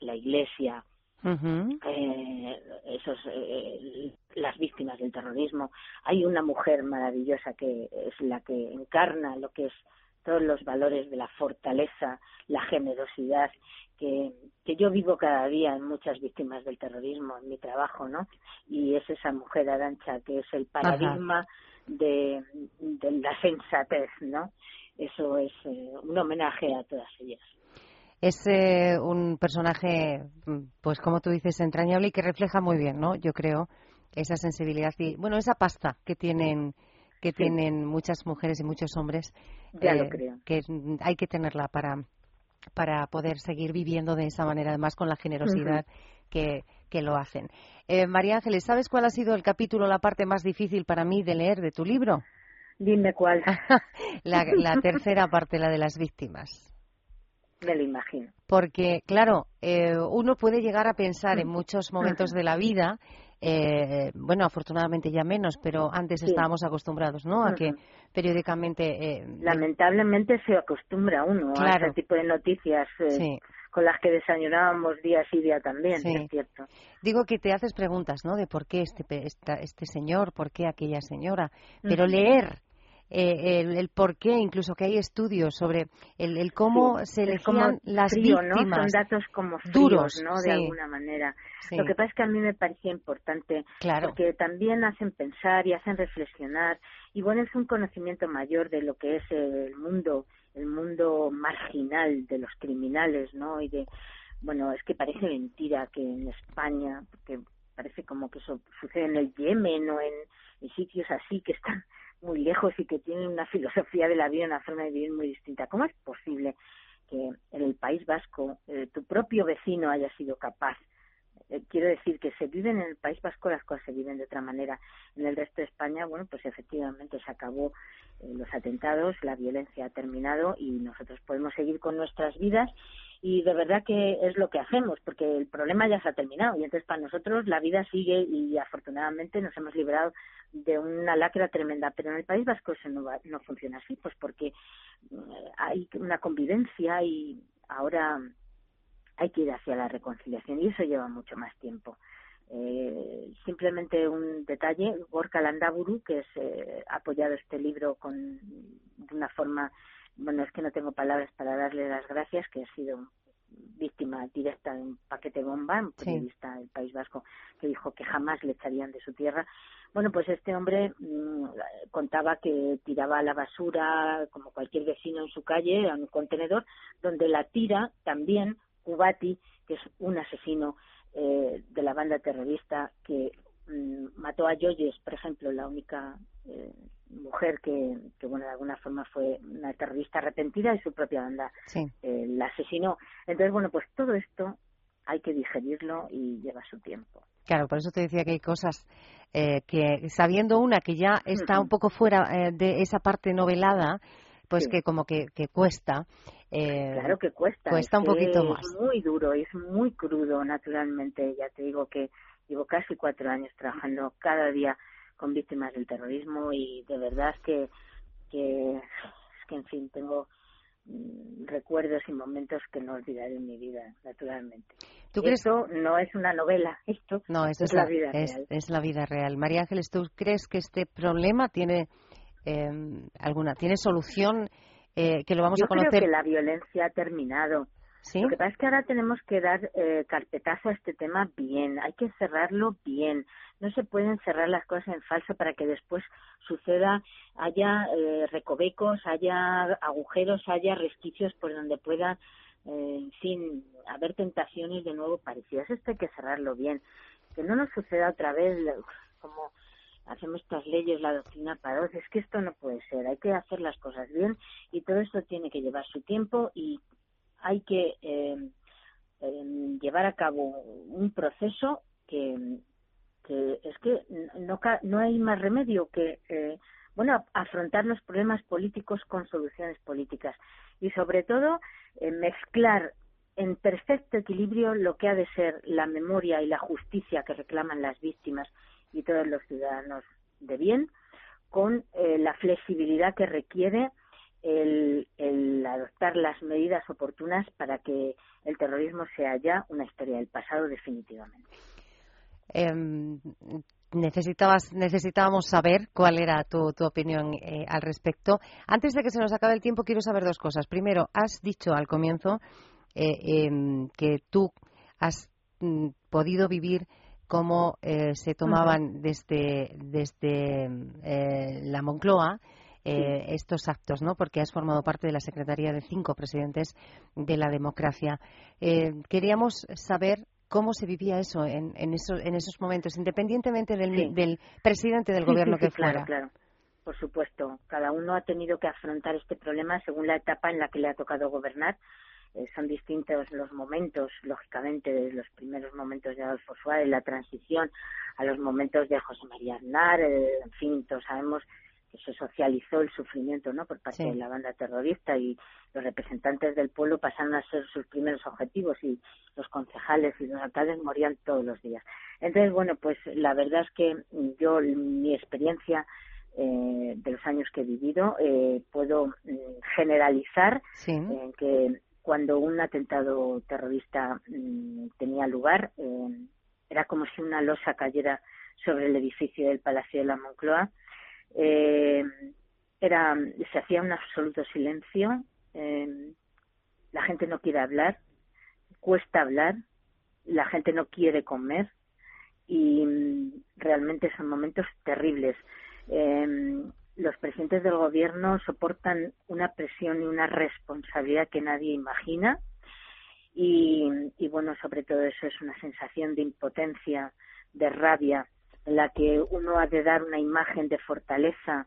la iglesia, eh, esos, eh, las víctimas del terrorismo. Hay una mujer maravillosa que es la que encarna lo que es todos los valores de la fortaleza, la generosidad que, que yo vivo cada día en muchas víctimas del terrorismo, en mi trabajo, ¿no? Y es esa mujer arancha que es el paradigma de, de, la sensatez, ¿no? Eso es eh, un homenaje a todas ellas. Es eh, un personaje, pues como tú dices, entrañable y que refleja muy bien, ¿no? Yo creo esa sensibilidad y, bueno, esa pasta que tienen que tienen muchas mujeres y muchos hombres. Ya lo eh, creo. Que hay que tenerla para para poder seguir viviendo de esa manera, además con la generosidad que, que, lo hacen. Eh, María Ángeles, ¿sabes cuál ha sido el capítulo, la parte más difícil para mí de leer de tu libro? Dime cuál. la, la tercera parte, la de las víctimas. Me lo imagino. Porque, claro, eh, uno puede llegar a pensar en muchos momentos de la vida eh, bueno, afortunadamente ya menos, pero antes estábamos acostumbrados, ¿no? A que periódicamente. Eh, Lamentablemente se acostumbra uno a ese tipo de noticias. Eh, con las que desayunábamos día sí día también, es cierto. Digo que te haces preguntas, ¿no? De por qué este, este señor, por qué aquella señora, pero leer eh, el, por qué, incluso que hay estudios sobre el, cómo se elegían las víctimas. ¿no? Son datos como duros, ¿no? De alguna manera. Lo que pasa es que a mí me parecía importante claro. porque también hacen pensar y hacen reflexionar y bueno, es un conocimiento mayor de lo que es el mundo, el mundo marginal de los criminales, ¿no? Y de, bueno, es que parece mentira que en España, porque parece como que eso sucede en el Yemen o en sitios así que están muy lejos y que tienen una filosofía de la vida, una forma de vivir muy distinta. ¿Cómo es posible que en el País Vasco eh, tu propio vecino haya sido capaz? Eh, quiero decir que se viven en el País Vasco las cosas se viven de otra manera. En el resto de España, bueno, pues efectivamente se acabó eh, los atentados, la violencia ha terminado y nosotros podemos seguir con nuestras vidas y de verdad que es lo que hacemos porque el problema ya se ha terminado y entonces para nosotros la vida sigue y afortunadamente nos hemos librado de una lacra tremenda pero en el País Vasco eso no, no funciona así pues porque eh, hay una convivencia y ahora hay que ir hacia la reconciliación y eso lleva mucho más tiempo. Eh, simplemente un detalle, Gorka Landaburu, que es, eh, ha apoyado este libro con, de una forma, bueno, es que no tengo palabras para darle las gracias, que ha sido víctima directa de un paquete bomba, un periodista del País Vasco que dijo que jamás le echarían de su tierra. Bueno, pues este hombre mm, contaba que tiraba la basura como cualquier vecino en su calle, a un contenedor, donde la tira también Kubati, que es un asesino eh, de la banda terrorista que mm, mató a Yoyes, por ejemplo, la única eh, mujer que, que, bueno, de alguna forma fue una terrorista arrepentida y su propia banda eh, la asesinó. Entonces, bueno, pues todo esto hay que digerirlo y lleva su tiempo. Claro, por eso te decía que hay cosas que, sabiendo una que ya está un poco fuera de esa parte novelada, pues que como que, que cuesta. Eh, claro que cuesta. Cuesta un poquito es más. Es muy duro, es muy crudo, naturalmente. Ya te digo que llevo casi cuatro años trabajando cada día con víctimas del terrorismo y de verdad que, que, es que en fin, tengo mm, recuerdos y momentos que no olvidaré en mi vida, naturalmente. ¿Tú crees? Esto no es una novela, esto no, es, la, vida es, real. Es la vida real. María Ángeles, ¿tú crees que este problema tiene eh, alguna, tiene solución eh, que lo vamos a conocer. Creo que la violencia ha terminado. Lo que pasa es que ahora tenemos que dar eh, carpetazo a este tema bien, hay que cerrarlo bien. No se pueden cerrar las cosas en falso para que después suceda, haya eh, recovecos, haya agujeros, haya resquicios por donde pueda, eh, en fin, haber tentaciones de nuevo parecidas. Esto hay que cerrarlo bien. Que no nos suceda otra vez como hacemos estas leyes, la doctrina para es que esto no puede ser, hay que hacer las cosas bien y todo esto tiene que llevar su tiempo y hay que eh, em, llevar a cabo un proceso que, que es que no, no hay más remedio que eh, bueno afrontar los problemas políticos con soluciones políticas y sobre todo eh, mezclar en perfecto equilibrio lo que ha de ser la memoria y la justicia que reclaman las víctimas y todos los ciudadanos de bien, con eh, la flexibilidad que requiere el, adoptar las medidas oportunas para que el terrorismo sea ya una historia del pasado definitivamente. Em, necesitabas, necesitábamos saber cuál era tu, opinión eh, al respecto. Antes de que se nos acabe el tiempo, quiero saber dos cosas. Primero, has dicho al comienzo eh, em, que tú has mm, podido vivir cómo eh, se tomaban desde, desde eh, la Moncloa eh, estos actos, ¿no? Porque has formado parte de la Secretaría de cinco presidentes de la democracia. queríamos saber cómo se vivía eso en, en, en esos momentos, independientemente del, del presidente del gobierno que fuera. Claro, claro. Por supuesto, cada uno ha tenido que afrontar este problema según la etapa en la que le ha tocado gobernar eh, son distintos los momentos, lógicamente, de los primeros momentos de Adolfo Suárez, la transición, a los momentos de José María Aznar, eh, en fin, todos sabemos que se socializó el sufrimiento ¿no? por parte de la banda terrorista y los representantes del pueblo pasaron a ser sus primeros objetivos y los concejales y los alcaldes morían todos los días. Entonces, bueno, pues la verdad es que yo, mi experiencia eh, de los años que he vivido, puedo mm, generalizar en que cuando un atentado terrorista mm, tenía lugar, eh, era como si una losa cayera sobre el edificio del Palacio de la Moncloa. Eh, era, se hacía un absoluto silencio. Eh, la gente no quiere hablar, cuesta hablar, la gente no quiere comer y mm, realmente son momentos terribles los presidentes del gobierno soportan una presión y una responsabilidad que nadie imagina. Y, bueno, sobre todo eso es una sensación de impotencia, de rabia, en la que uno ha de dar una imagen de fortaleza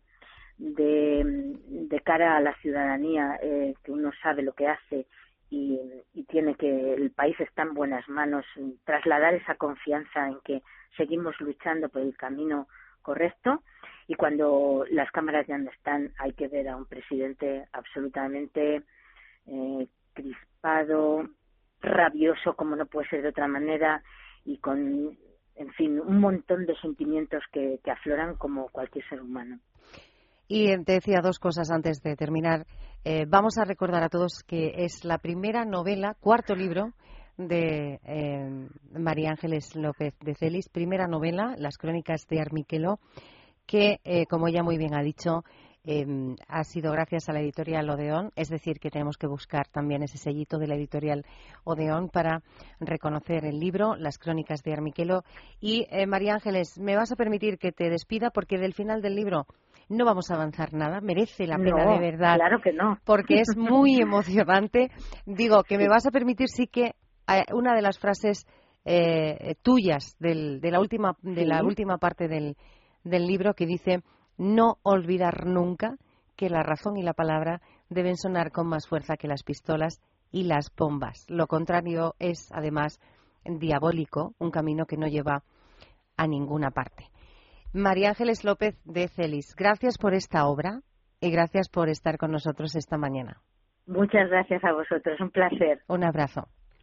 de, de cara a la ciudadanía, eh, que uno sabe lo que hace y, y, tiene que el país está en buenas manos, trasladar esa confianza en que seguimos luchando por el camino correcto y cuando las cámaras ya no están hay que ver a un presidente absolutamente eh, crispado, rabioso como no puede ser de otra manera y con, en fin, un montón de sentimientos que, afloran como cualquier ser humano. Y te decía dos cosas antes de terminar. Eh, vamos a recordar a todos que es la primera novela, cuarto libro de eh, María Ángeles López de Celis, primera novela, Las crónicas de Armiquelo, que, eh, como ella muy bien ha dicho, em, ha sido gracias a la editorial Odeón, es decir, que tenemos que buscar también ese sellito de la editorial Odeón para reconocer el libro, Las crónicas de Armiquelo. Y, eh, María Ángeles, me vas a permitir que te despida porque del final del libro no vamos a avanzar nada, merece la pena de verdad. Claro que no. Porque es muy emocionante. Digo, que me vas a permitir sí que eh, una de las frases eh, tuyas del, de la última de la última parte del, del libro que dice no olvidar nunca que la razón y la palabra deben sonar con más fuerza que las pistolas y las bombas. Lo contrario es, además, diabólico, un camino que no lleva a ninguna parte. María Ángeles López de Celis, gracias por esta obra y gracias por estar con nosotros esta mañana. Muchas gracias a vosotros, un placer. Un abrazo.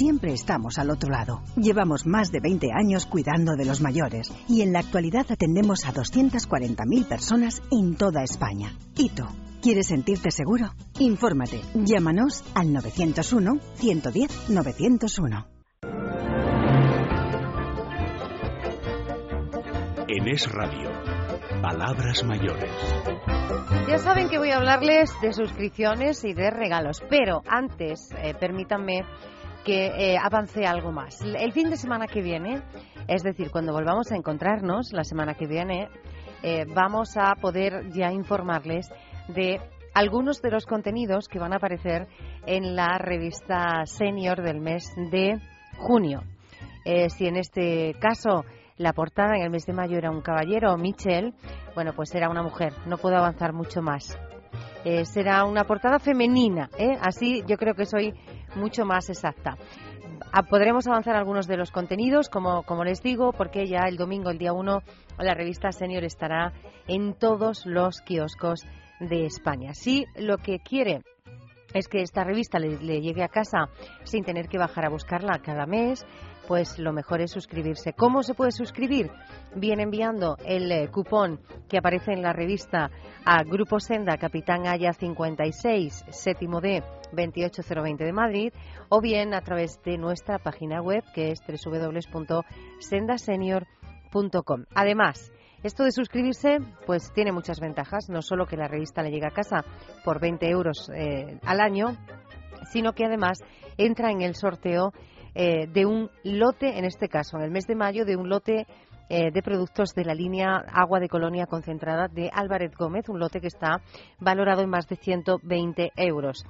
siempre estamos al otro lado. Llevamos más de 20 años cuidando de los mayores y en la actualidad atendemos a 240.000 personas en toda España. ¿Y tú? ¿Quieres sentirte seguro? Infórmate. Llámanos al 901-110-901. En Es Radio, Palabras Mayores. Ya saben que voy a hablarles de suscripciones y de regalos, pero antes, eh, permítanme que eh, avance algo más. El fin de semana que viene, es decir, cuando volvamos a encontrarnos la semana que viene, eh, vamos a poder ya informarles de algunos de los contenidos que van a aparecer en la revista Senior del mes de junio. Eh, si en este caso la portada en el mes de mayo era un caballero, Michel, bueno, pues era una mujer. No puedo avanzar mucho más. será una portada femenina, así yo creo que soy mucho más exacta. Ah, podremos avanzar algunos de los contenidos, como, como les digo, porque ya el domingo, el día 1, la revista Senior estará en todos los kioscos de España. Si lo que quiere es que esta revista le, le, llegue a casa sin tener que bajar a buscarla cada mes, pues lo mejor es suscribirse. ¿Cómo se puede suscribir? Bien enviando el eh, cupón que aparece en la revista a Grupo Senda, Capitán Haya 56, séptimo D 28020 de Madrid, o bien a través de nuestra página web que es www.sendasenior.com. Además, esto de suscribirse, pues tiene muchas ventajas, no solo que la revista le llegue a casa por 20 euros eh, al año, sino que además entra en el sorteo eh, de un lote, en este caso, en el mes de mayo, de un lote eh, de productos de la línea Agua de Colonia Concentrada de Álvarez Gómez, un lote que está valorado en más de 120 euros.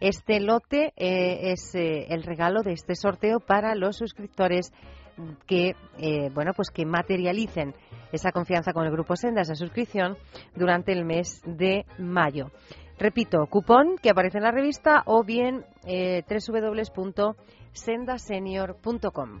Este lote eh, es el regalo de este sorteo para los suscriptores que bueno pues que materialicen esa confianza con el grupo Senda, esa suscripción durante el mes de mayo. Repito, cupón que aparece en la revista o bien eh, www.sendasenior.com.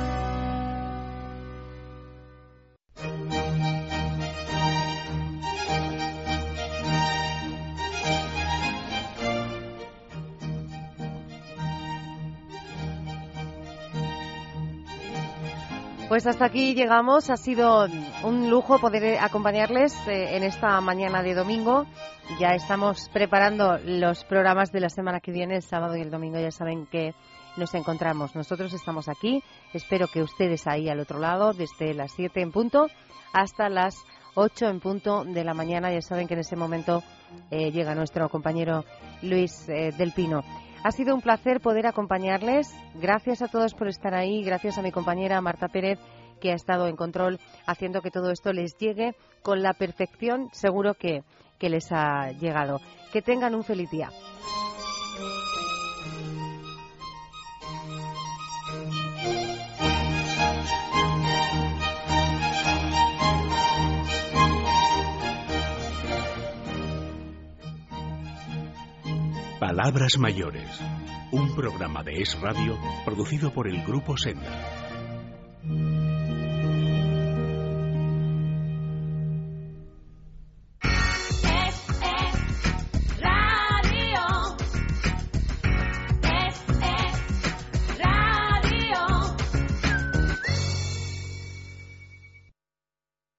Pues hasta aquí llegamos. Ha sido un lujo poder acompañarles eh, en esta mañana de domingo. Ya estamos preparando los programas de la semana que viene, el sábado y el domingo. Ya saben que nos encontramos. Nosotros estamos aquí. Espero que ustedes ahí al otro lado, desde las 7 en punto hasta las 8 en punto de la mañana. Ya saben que en ese momento eh, llega nuestro compañero Luis eh, del Pino. Ha sido un placer poder acompañarles. Gracias a todos por estar ahí. Gracias a mi compañera Marta Pérez, que ha estado en control haciendo que todo esto les llegue con la perfección. Seguro que, que les ha llegado. Que tengan un feliz día. Palabras Mayores, un programa de Es Radio producido por el Grupo Senda.